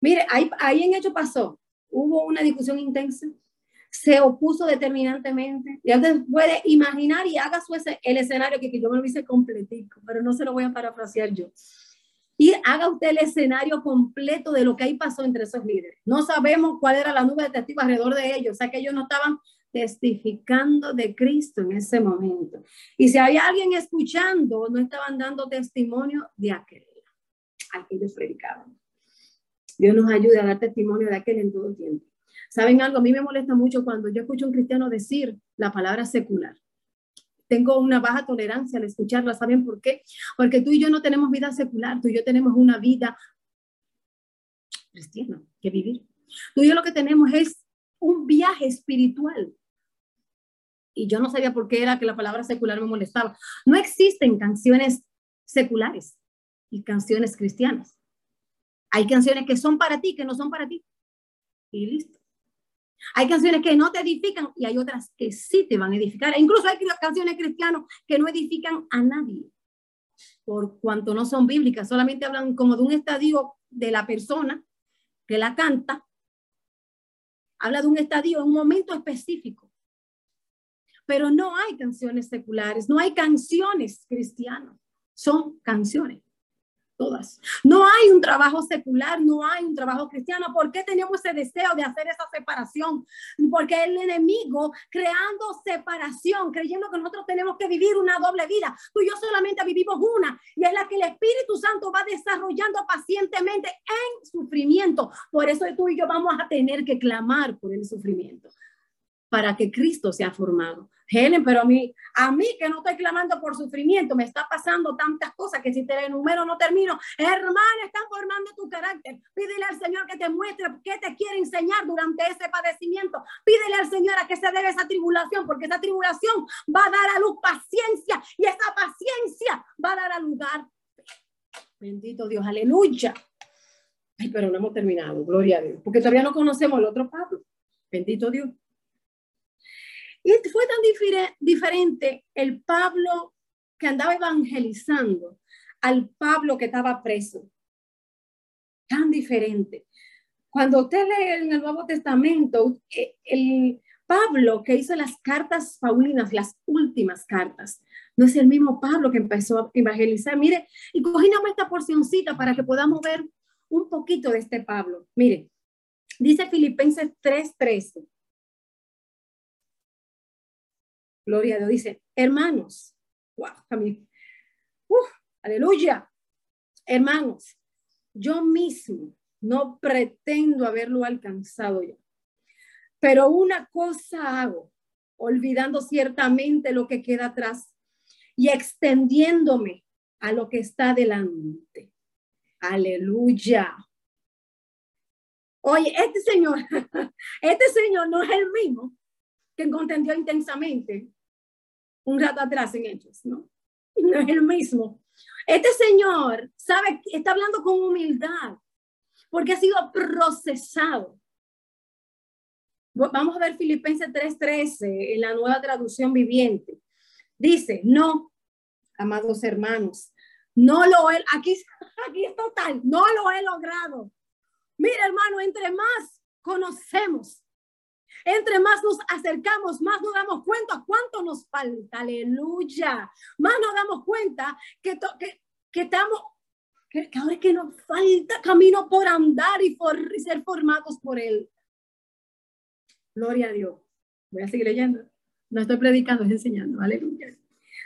Mire, ahí, ahí en hecho pasó. Hubo una discusión intensa. Se opuso determinantemente. Ya usted puede imaginar y haga su el escenario que, que yo me lo hice completico, pero no se lo voy a parafrasear yo y haga usted el escenario completo de lo que ahí pasó entre esos líderes. No sabemos cuál era la nube de testigos alrededor de ellos, o sea que ellos no estaban testificando de Cristo en ese momento. Y si hay alguien escuchando, no estaban dando testimonio de aquel, al que ellos predicaban. Dios nos ayude a dar testimonio de aquel en todo tiempo. ¿Saben algo? A mí me molesta mucho cuando yo escucho a un cristiano decir la palabra secular. Tengo una baja tolerancia al escucharla. ¿Saben por qué? Porque tú y yo no tenemos vida secular, tú y yo tenemos una vida cristiana que vivir. Tú y yo lo que tenemos es un viaje espiritual. Y yo no sabía por qué era que la palabra secular me molestaba. No existen canciones seculares y canciones cristianas. Hay canciones que son para ti, que no son para ti. Y listo. Hay canciones que no te edifican y hay otras que sí te van a edificar. E incluso hay canciones cristianas que no edifican a nadie, por cuanto no son bíblicas, solamente hablan como de un estadio de la persona que la canta. Habla de un estadio un momento específico. Pero no hay canciones seculares, no hay canciones cristianas, son canciones todas. No hay un trabajo secular, no hay un trabajo cristiano. ¿Por qué tenemos ese deseo de hacer esa separación? Porque el enemigo creando separación, creyendo que nosotros tenemos que vivir una doble vida. Tú y yo solamente vivimos una y es la que el Espíritu Santo va desarrollando pacientemente en sufrimiento. Por eso tú y yo vamos a tener que clamar por el sufrimiento para que Cristo sea formado. Helen, pero a mí, a mí que no estoy clamando por sufrimiento, me está pasando tantas cosas que si te enumero no termino. Hermana, están formando tu carácter. Pídele al Señor que te muestre qué te quiere enseñar durante ese padecimiento. Pídele al Señor a que se debe esa tribulación, porque esa tribulación va a dar a luz paciencia y esa paciencia va a dar a lugar. Bendito Dios, aleluya. Ay, pero no hemos terminado, gloria a Dios, porque todavía no conocemos el otro Pablo. Bendito Dios. Y fue tan diferente el Pablo que andaba evangelizando al Pablo que estaba preso. Tan diferente. Cuando usted lee en el Nuevo Testamento, eh, el Pablo que hizo las cartas paulinas, las últimas cartas, no es el mismo Pablo que empezó a evangelizar. Mire, y cogimos esta porcioncita para que podamos ver un poquito de este Pablo. Mire, dice Filipenses 3:13. Gloria a Dios. Dice, hermanos, wow, aleluya. Hermanos, yo mismo no pretendo haberlo alcanzado ya. Pero una cosa hago, olvidando ciertamente lo que queda atrás y extendiéndome a lo que está delante. Aleluya. Oye, este señor, este señor no es el mismo que contendió intensamente un rato atrás en ellos, ¿no? No es el mismo. Este señor, sabe, está hablando con humildad, porque ha sido procesado. Vamos a ver Filipenses 3:13 en la nueva traducción viviente. Dice, no, amados hermanos, no lo he, aquí, aquí es total, no lo he logrado. Mira, hermano, entre más conocemos entre más nos acercamos, más nos damos cuenta cuánto nos falta. Aleluya. Más nos damos cuenta que, que, estamos, que, ahora que nos falta camino por andar y por ser formados por Él. Gloria a Dios. Voy a seguir leyendo. No estoy predicando, estoy enseñando. Aleluya.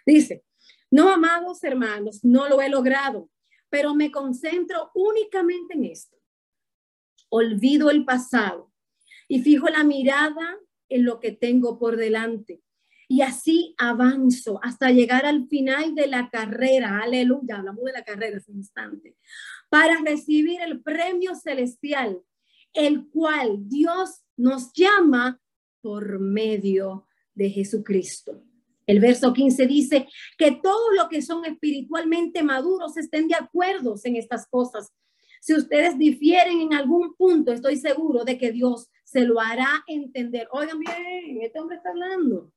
Dice, no, amados hermanos, no lo he logrado, pero me concentro únicamente en esto. Olvido el pasado y fijo la mirada en lo que tengo por delante. Y así avanzo hasta llegar al final de la carrera. Aleluya, hablamos de la carrera ese instante. Para recibir el premio celestial, el cual Dios nos llama por medio de Jesucristo. El verso 15 dice que todos los que son espiritualmente maduros estén de acuerdo en estas cosas. Si ustedes difieren en algún punto, estoy seguro de que Dios se lo hará entender. Oigan bien, este hombre está hablando.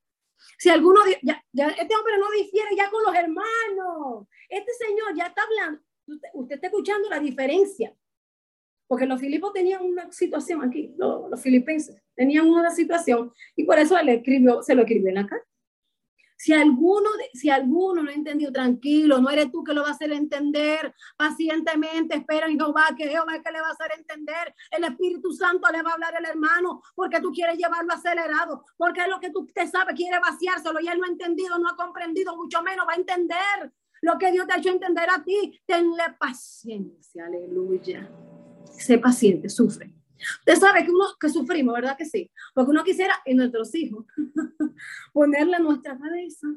Si alguno, este hombre no difiere ya con los hermanos. Este señor ya está hablando. Usted, está escuchando la diferencia. Porque los filipos tenían una situación aquí, los, filipenses tenían una situación y por eso él escribió, se lo escribió en la. Si alguno, si alguno no entendió, tranquilo, no eres tú que lo va a hacer entender. Pacientemente espera en Jehová, que Jehová es que le va a hacer entender. El Espíritu Santo le va a hablar el hermano, porque tú quieres llevarlo acelerado, porque lo que tú te sabes, quiere vaciárselo y él no ha entendido, no ha comprendido, mucho menos va a entender lo que Dios te ha hecho entender a ti. Tenle paciencia, aleluya. Sé paciente, sufre. Usted sabe que uno que sufrimos, ¿verdad que sí? Porque uno quisiera en nuestros hijos ponerle nuestra cabeza.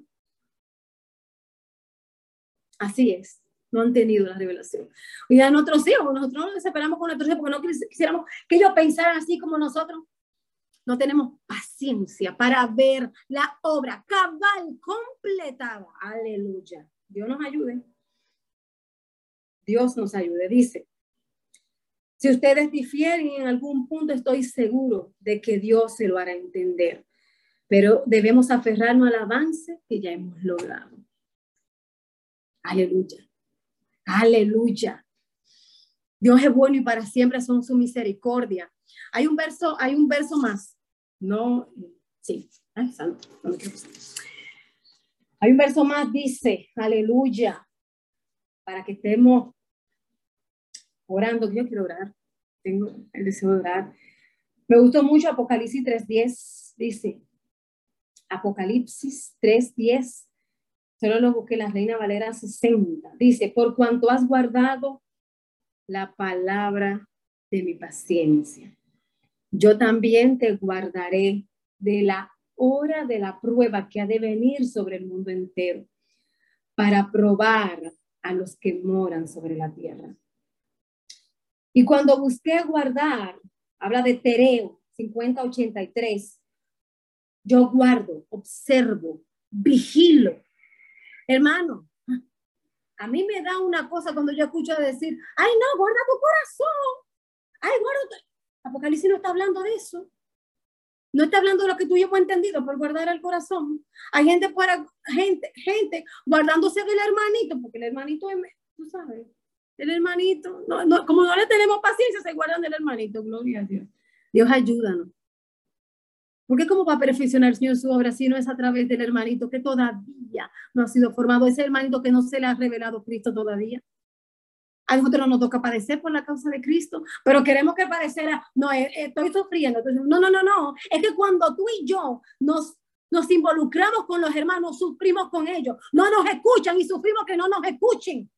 Así es, no han tenido la revelación. Y a nuestros hijos, nosotros nos desesperamos con nuestros hijos porque no quisiéramos que ellos pensaran así como nosotros. No tenemos paciencia para ver la obra cabal completada. Aleluya. Dios nos ayude. Dios nos ayude. Dice, si ustedes difieren en algún punto, estoy seguro de que Dios se lo hará entender. Pero debemos aferrarnos al avance que ya hemos logrado. Aleluya. Aleluya. Dios es bueno y para siempre son su misericordia. Hay un verso, hay un verso más. No, sí. Hay un verso más, dice, aleluya, para que estemos orando, yo quiero orar, tengo el deseo de orar. Me gustó mucho Apocalipsis 3.10, dice, Apocalipsis 3.10, solo lo busqué la Reina Valera 60, dice, por cuanto has guardado la palabra de mi paciencia, yo también te guardaré de la hora de la prueba que ha de venir sobre el mundo entero para probar a los que moran sobre la tierra. Y cuando busqué guardar, habla de Tereo 5083, yo guardo, observo, vigilo. Hermano, a mí me da una cosa cuando yo escucho decir, ay no, guarda tu corazón. Ay, guarda. Apocalipsis no está hablando de eso. No está hablando de lo que tú y yo hemos entendido por guardar el corazón. Hay gente para gente, gente guardándose del hermanito, porque el hermanito es, tú sabes, el hermanito, no, no, como no le tenemos paciencia, se guardan del hermanito, gloria a Dios. Dios ayúdanos. Porque como va a perfeccionar el Señor su obra si no es a través del hermanito que todavía no ha sido formado, ese hermanito que no se le ha revelado Cristo todavía? A nosotros nos toca padecer por la causa de Cristo, pero queremos que padeciera, no, eh, estoy sufriendo. no, no, no, no. Es que cuando tú y yo nos, nos involucramos con los hermanos, sufrimos con ellos. No nos escuchan y sufrimos que no nos escuchen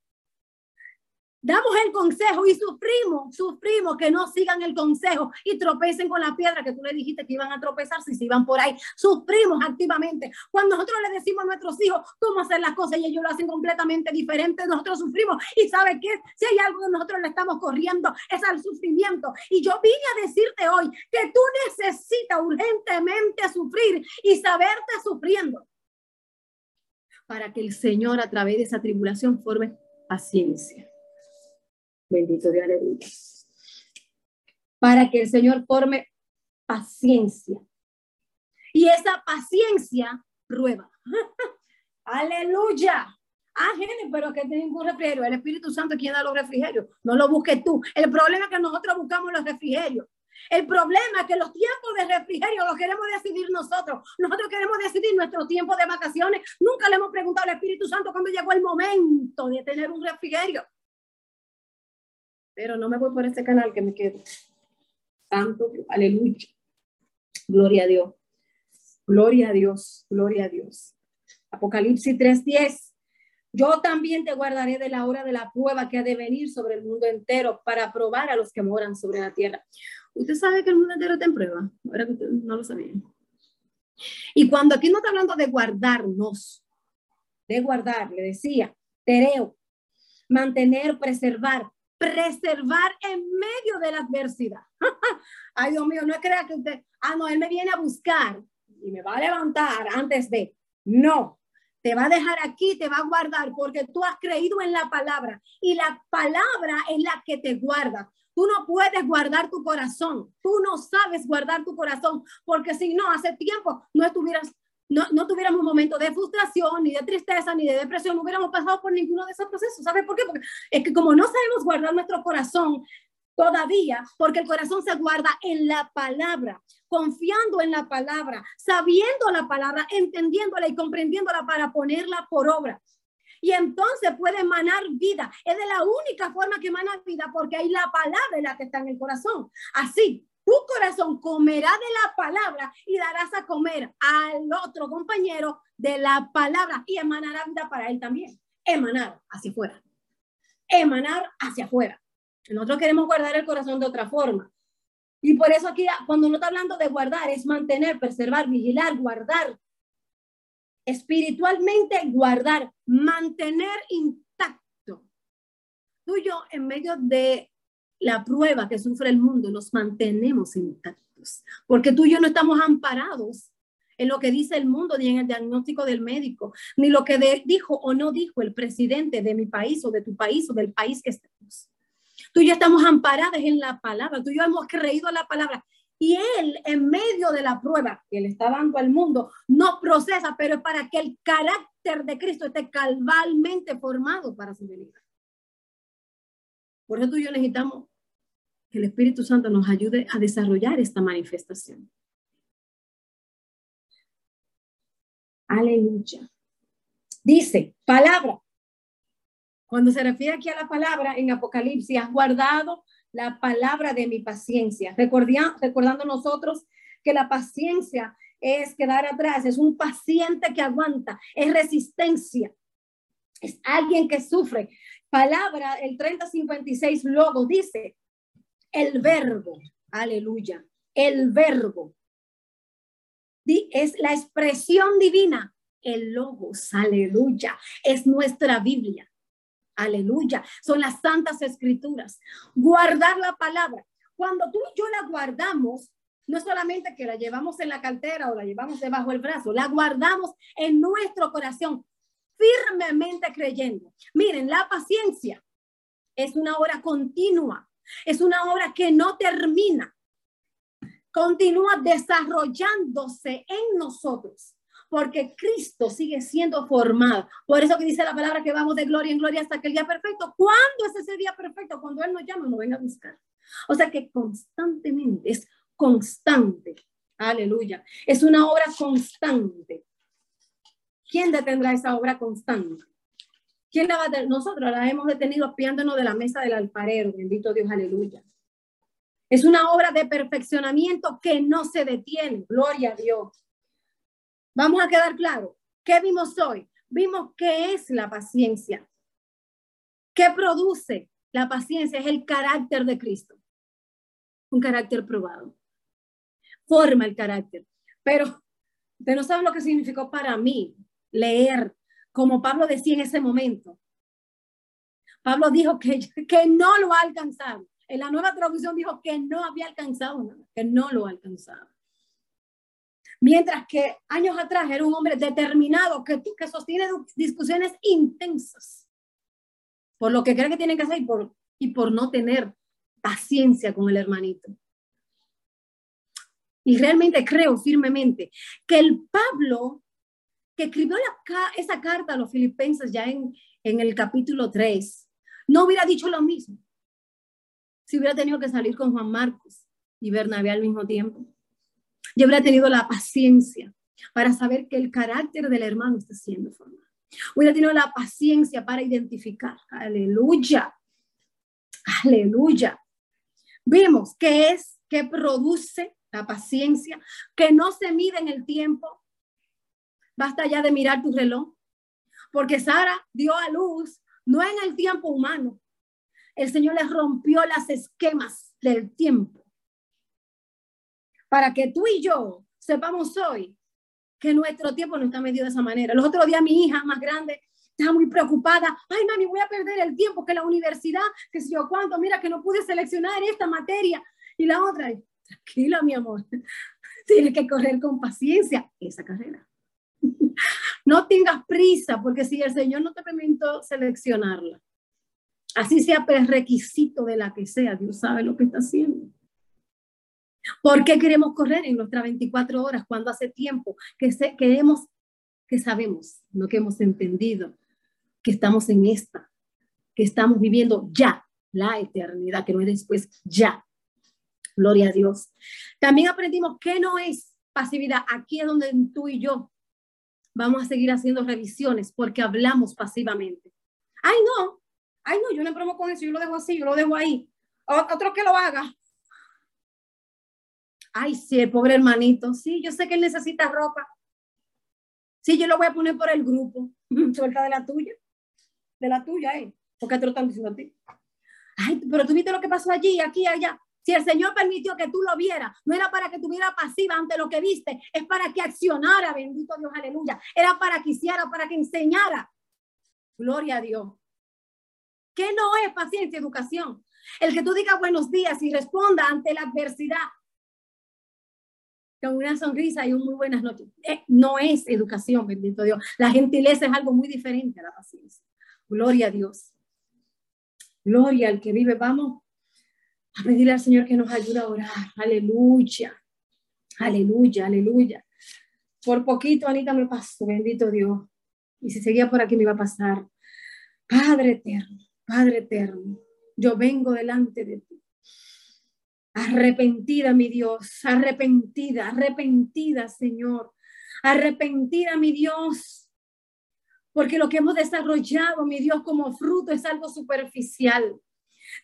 damos el consejo y sufrimos, sufrimos que no sigan el consejo y tropecen con la piedra que tú le dijiste que iban a tropezar si se iban por ahí. Sufrimos activamente. Cuando nosotros le decimos a nuestros hijos cómo hacer las cosas y ellos lo hacen completamente diferente, nosotros sufrimos. Y sabe qué? Si hay algo que nosotros le estamos corriendo es al sufrimiento. Y yo vine a decirte hoy que tú necesitas urgentemente sufrir y saberte sufriendo para que el Señor a través de esa tribulación forme paciencia. Bendito Dios. Para que el Señor forme paciencia. Y esa paciencia prueba. aleluya. Ah, gente, pero que tengo un refrigerio. El Espíritu Santo quien da los refrigerios. No lo busques tú. El problema es que nosotros buscamos los refrigerios. El problema es que los tiempos de refrigerio los queremos decidir nosotros. Nosotros queremos decidir nuestro tiempo de vacaciones. Nunca le hemos preguntado al Espíritu Santo cuando llegó el momento de tener un refrigerio pero no me voy por este canal que me quedo. Santo, aleluya. Gloria a Dios. Gloria a Dios, gloria a Dios. Apocalipsis 3:10. Yo también te guardaré de la hora de la prueba que ha de venir sobre el mundo entero para probar a los que moran sobre la tierra. Usted sabe que el mundo entero está en prueba. Ahora no lo sabían. Y cuando aquí no está hablando de guardarnos, de guardar, le decía, tereo, mantener, preservar, preservar en medio de la adversidad. Ay, Dios mío, no crea que usted, ah, no, él me viene a buscar y me va a levantar antes de. No, te va a dejar aquí, te va a guardar porque tú has creído en la palabra y la palabra es la que te guarda. Tú no puedes guardar tu corazón, tú no sabes guardar tu corazón porque si no, hace tiempo no estuvieras no, no tuviéramos un momento de frustración, ni de tristeza, ni de depresión, no hubiéramos pasado por ninguno de esos procesos. ¿Sabes por qué? Porque es que como no sabemos guardar nuestro corazón, todavía, porque el corazón se guarda en la palabra, confiando en la palabra, sabiendo la palabra, entendiéndola y comprendiéndola para ponerla por obra. Y entonces puede emanar vida. Es de la única forma que emana vida porque hay la palabra en la que está en el corazón. Así, tu corazón comerá de la palabra y darás a comer al otro compañero de la palabra y emanará vida para él también. Emanar hacia afuera. Emanar hacia afuera. Nosotros queremos guardar el corazón de otra forma. Y por eso aquí, cuando no está hablando de guardar, es mantener, preservar, vigilar, guardar. Espiritualmente guardar, mantener intacto. Tú en medio de la prueba que sufre el mundo, nos mantenemos intactos. Porque tú y yo no estamos amparados en lo que dice el mundo, ni en el diagnóstico del médico, ni lo que dijo o no dijo el presidente de mi país o de tu país o del país que estamos. Tú y yo estamos amparados en la palabra, tú y yo hemos creído la palabra. Y Él, en medio de la prueba que le está dando al mundo, no procesa, pero es para que el carácter de Cristo esté calvalmente formado para su venida. Por eso tú y yo necesitamos que el Espíritu Santo nos ayude a desarrollar esta manifestación. Aleluya. Dice, palabra. Cuando se refiere aquí a la palabra en Apocalipsis, has guardado la palabra de mi paciencia. recordando nosotros que la paciencia es quedar atrás, es un paciente que aguanta, es resistencia, es alguien que sufre. Palabra, el 3056 luego dice, el verbo, aleluya, el verbo. Es la expresión divina, el logos, aleluya, es nuestra Biblia. Aleluya. Son las santas escrituras. Guardar la palabra. Cuando tú y yo la guardamos, no solamente que la llevamos en la cartera o la llevamos debajo del brazo, la guardamos en nuestro corazón, firmemente creyendo. Miren, la paciencia es una obra continua, es una obra que no termina, continúa desarrollándose en nosotros porque Cristo sigue siendo formado. Por eso que dice la palabra que vamos de gloria en gloria hasta que el día perfecto. ¿Cuándo es ese día perfecto? Cuando Él nos llama, nos venga a buscar. O sea que constantemente, es constante. Aleluya. Es una obra constante. ¿Quién detendrá esa obra constante? ¿Quién la va a? Nosotros la hemos detenido piándonos de la mesa del alfarero. Bendito Dios, aleluya. Es una obra de perfeccionamiento que no se detiene. Gloria a Dios. Vamos a quedar claro. ¿Qué vimos hoy? Vimos qué es la paciencia. ¿Qué produce la paciencia? Es el carácter de Cristo. Un carácter probado. Forma el carácter. Pero ustedes no saben lo que significó para mí leer, como Pablo decía en ese momento. Pablo dijo que, que no lo ha alcanzado. En la nueva traducción dijo que no había alcanzado que no lo ha alcanzado. Mientras que años atrás era un hombre determinado que, que sostiene discusiones intensas por lo que cree que tiene que hacer y por, y por no tener paciencia con el hermanito. Y realmente creo firmemente que el Pablo que escribió esa carta a los filipenses ya en, en el capítulo 3, no hubiera dicho lo mismo si hubiera tenido que salir con Juan Marcos y Bernabé al mismo tiempo. Yo habría tenido la paciencia para saber que el carácter del hermano está siendo formado. Hubiera tenido la paciencia para identificar. Aleluya. Aleluya. Vimos que es, que produce la paciencia, que no se mide en el tiempo. Basta ya de mirar tu reloj. Porque Sara dio a luz no en el tiempo humano. El Señor le rompió las esquemas del tiempo para que tú y yo sepamos hoy que nuestro tiempo no está medido de esa manera. Los otros días mi hija más grande estaba muy preocupada. Ay, mami, voy a perder el tiempo, que la universidad, que si yo cuánto, mira que no pude seleccionar esta materia. Y la otra, tranquila, mi amor, tienes que correr con paciencia esa carrera. No tengas prisa, porque si el Señor no te permitió seleccionarla, así sea requisito de la que sea, Dios sabe lo que está haciendo. ¿Por qué queremos correr en nuestras 24 horas cuando hace tiempo que, hemos, que sabemos, no que hemos entendido, que estamos en esta, que estamos viviendo ya la eternidad, que no es después, ya. Gloria a Dios. También aprendimos que no es pasividad. Aquí es donde tú y yo vamos a seguir haciendo revisiones porque hablamos pasivamente. Ay, no, ay, no, yo no promo con eso, yo lo dejo así, yo lo dejo ahí. Otro que lo haga. Ay, sí, el pobre hermanito, sí, yo sé que él necesita ropa. Sí, yo lo voy a poner por el grupo. Suelta de la tuya. De la tuya, ¿eh? Porque te lo están diciendo a ti. Ay, pero tú viste lo que pasó allí, aquí, allá. Si el Señor permitió que tú lo vieras, no era para que tuviera pasiva ante lo que viste, es para que accionara, bendito Dios, aleluya. Era para que hiciera, para que enseñara. Gloria a Dios. ¿Qué no es paciencia, educación? El que tú digas buenos días y responda ante la adversidad con una sonrisa y un muy buenas noches. Eh, no es educación, bendito Dios. La gentileza es algo muy diferente a la paciencia. Gloria a Dios. Gloria al que vive. Vamos a pedirle al Señor que nos ayude a orar. Aleluya. Aleluya, aleluya. Por poquito, Anita, me pasó, bendito Dios. Y si seguía por aquí, me iba a pasar. Padre eterno, Padre eterno, yo vengo delante de ti. Arrepentida, mi Dios, arrepentida, arrepentida, Señor. Arrepentida, mi Dios. Porque lo que hemos desarrollado, mi Dios, como fruto es algo superficial.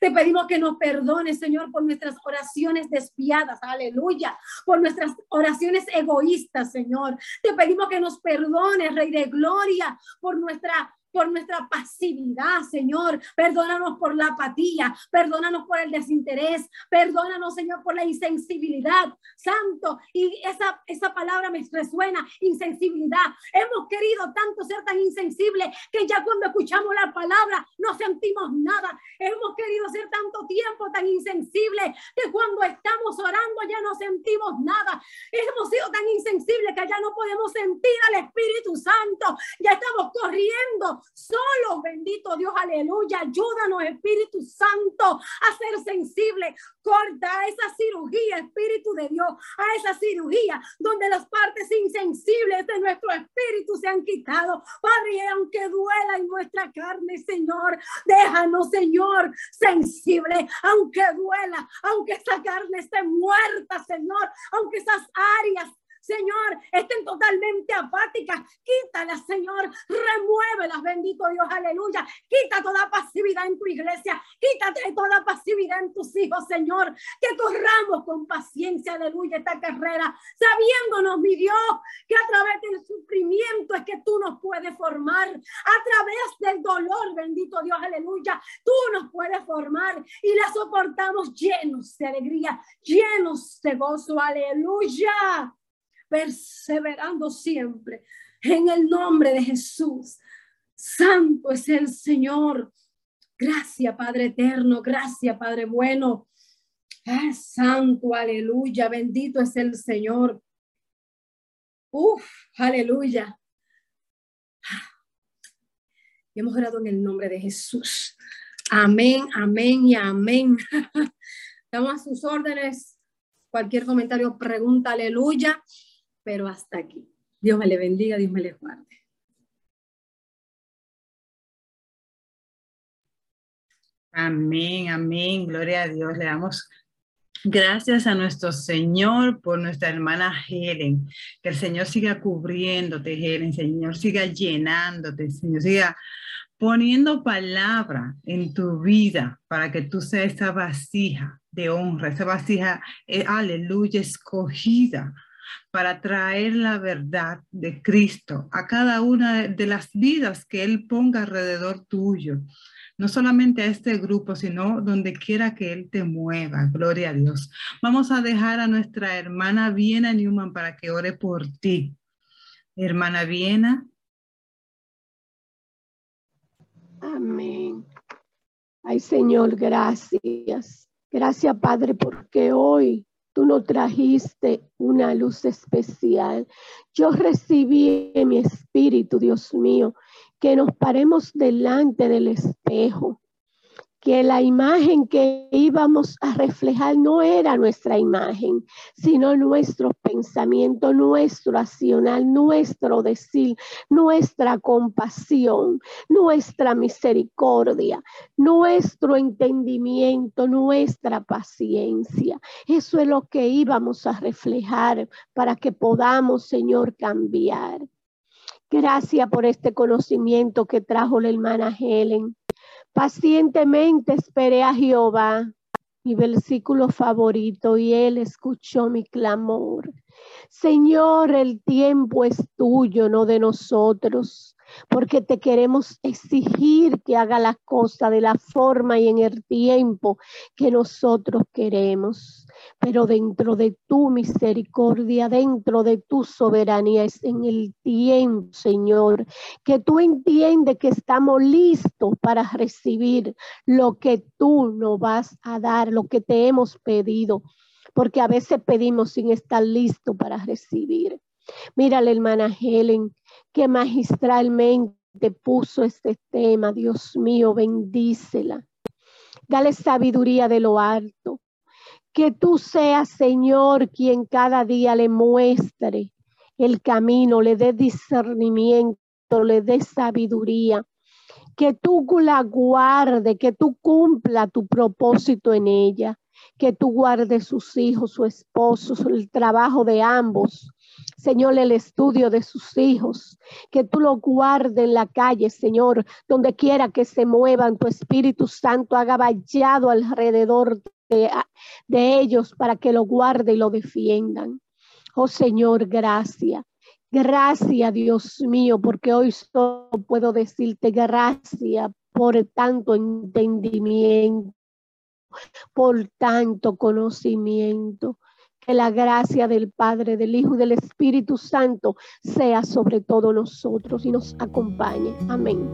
Te pedimos que nos perdones, Señor, por nuestras oraciones despiadas, aleluya, por nuestras oraciones egoístas, Señor. Te pedimos que nos perdones, Rey de Gloria, por nuestra por nuestra pasividad, Señor. Perdónanos por la apatía, perdónanos por el desinterés, perdónanos, Señor, por la insensibilidad. Santo, y esa, esa palabra me resuena, insensibilidad. Hemos querido tanto ser tan insensibles que ya cuando escuchamos la palabra no sentimos nada. Hemos querido ser tanto tiempo tan insensibles que cuando estamos orando ya no sentimos nada. Hemos sido tan insensibles que ya no podemos sentir al Espíritu Santo. Ya estamos corriendo Solo, bendito Dios, aleluya. Ayúdanos, Espíritu Santo, a ser sensible. Corta esa cirugía, Espíritu de Dios, a esa cirugía donde las partes insensibles de nuestro espíritu se han quitado. Padre, aunque duela en nuestra carne, Señor, déjanos, Señor, sensible, aunque duela, aunque esa carne esté muerta, Señor, aunque esas áreas Señor, estén totalmente apáticas. Quítalas, Señor. Remuévelas, bendito Dios, aleluya. Quita toda pasividad en tu iglesia. Quítate toda pasividad en tus hijos, Señor. Que corramos con paciencia, aleluya, esta carrera, sabiéndonos, mi Dios, que a través del sufrimiento es que tú nos puedes formar. A través del dolor, bendito Dios, aleluya, tú nos puedes formar y la soportamos llenos de alegría, llenos de gozo, aleluya perseverando siempre en el nombre de Jesús. Santo es el Señor. Gracias, Padre eterno. Gracias, Padre bueno. Santo, aleluya. Bendito es el Señor. Uf, aleluya. Y hemos orado en el nombre de Jesús. Amén, amén y amén. Estamos a sus órdenes. Cualquier comentario, pregunta, aleluya pero hasta aquí. Dios me le bendiga, Dios me le guarde. Amén, amén, gloria a Dios. Le damos gracias a nuestro Señor por nuestra hermana Helen. Que el Señor siga cubriéndote, Helen. Señor siga llenándote, Señor siga poniendo palabra en tu vida para que tú seas esa vasija de honra, esa vasija, eh, aleluya, escogida para traer la verdad de Cristo a cada una de las vidas que Él ponga alrededor tuyo. No solamente a este grupo, sino donde quiera que Él te mueva. Gloria a Dios. Vamos a dejar a nuestra hermana Viena Newman para que ore por ti. Hermana Viena. Amén. Ay, Señor, gracias. Gracias, Padre, porque hoy tú nos trajiste una luz especial. Yo recibí en mi espíritu, Dios mío, que nos paremos delante del espejo, que la imagen que íbamos a reflejar no era nuestra imagen, sino nuestro pensamiento, nuestro accional, nuestro decir, nuestra compasión, nuestra misericordia, nuestro entendimiento, nuestra paciencia. Eso es lo que íbamos a reflejar para que podamos, Señor, cambiar. Gracias por este conocimiento que trajo la hermana Helen. Pacientemente esperé a Jehová, mi versículo favorito, y él escuchó mi clamor. Señor, el tiempo es tuyo, no de nosotros porque te queremos exigir que haga las cosas de la forma y en el tiempo que nosotros queremos. Pero dentro de tu misericordia, dentro de tu soberanía, es en el tiempo, Señor, que tú entiendes que estamos listos para recibir lo que tú nos vas a dar, lo que te hemos pedido, porque a veces pedimos sin estar listos para recibir. Mira la hermana Helen, que magistralmente puso este tema. Dios mío, bendícela. Dale sabiduría de lo alto. Que tú seas, Señor, quien cada día le muestre el camino, le dé discernimiento, le dé sabiduría. Que tú la guarde, que tú cumpla tu propósito en ella, que tú guardes sus hijos, su esposo, el trabajo de ambos, Señor, el estudio de sus hijos, que tú lo guardes en la calle, Señor, donde quiera que se muevan, tu Espíritu Santo haga vallado alrededor de, ellos para que lo guarde y lo defiendan. Oh Señor, gracias. Gracias, Dios mío, porque hoy solo puedo decirte gracias por tanto entendimiento, por tanto conocimiento. Que la gracia del Padre, del Hijo y del Espíritu Santo sea sobre todos nosotros y nos acompañe. Amén.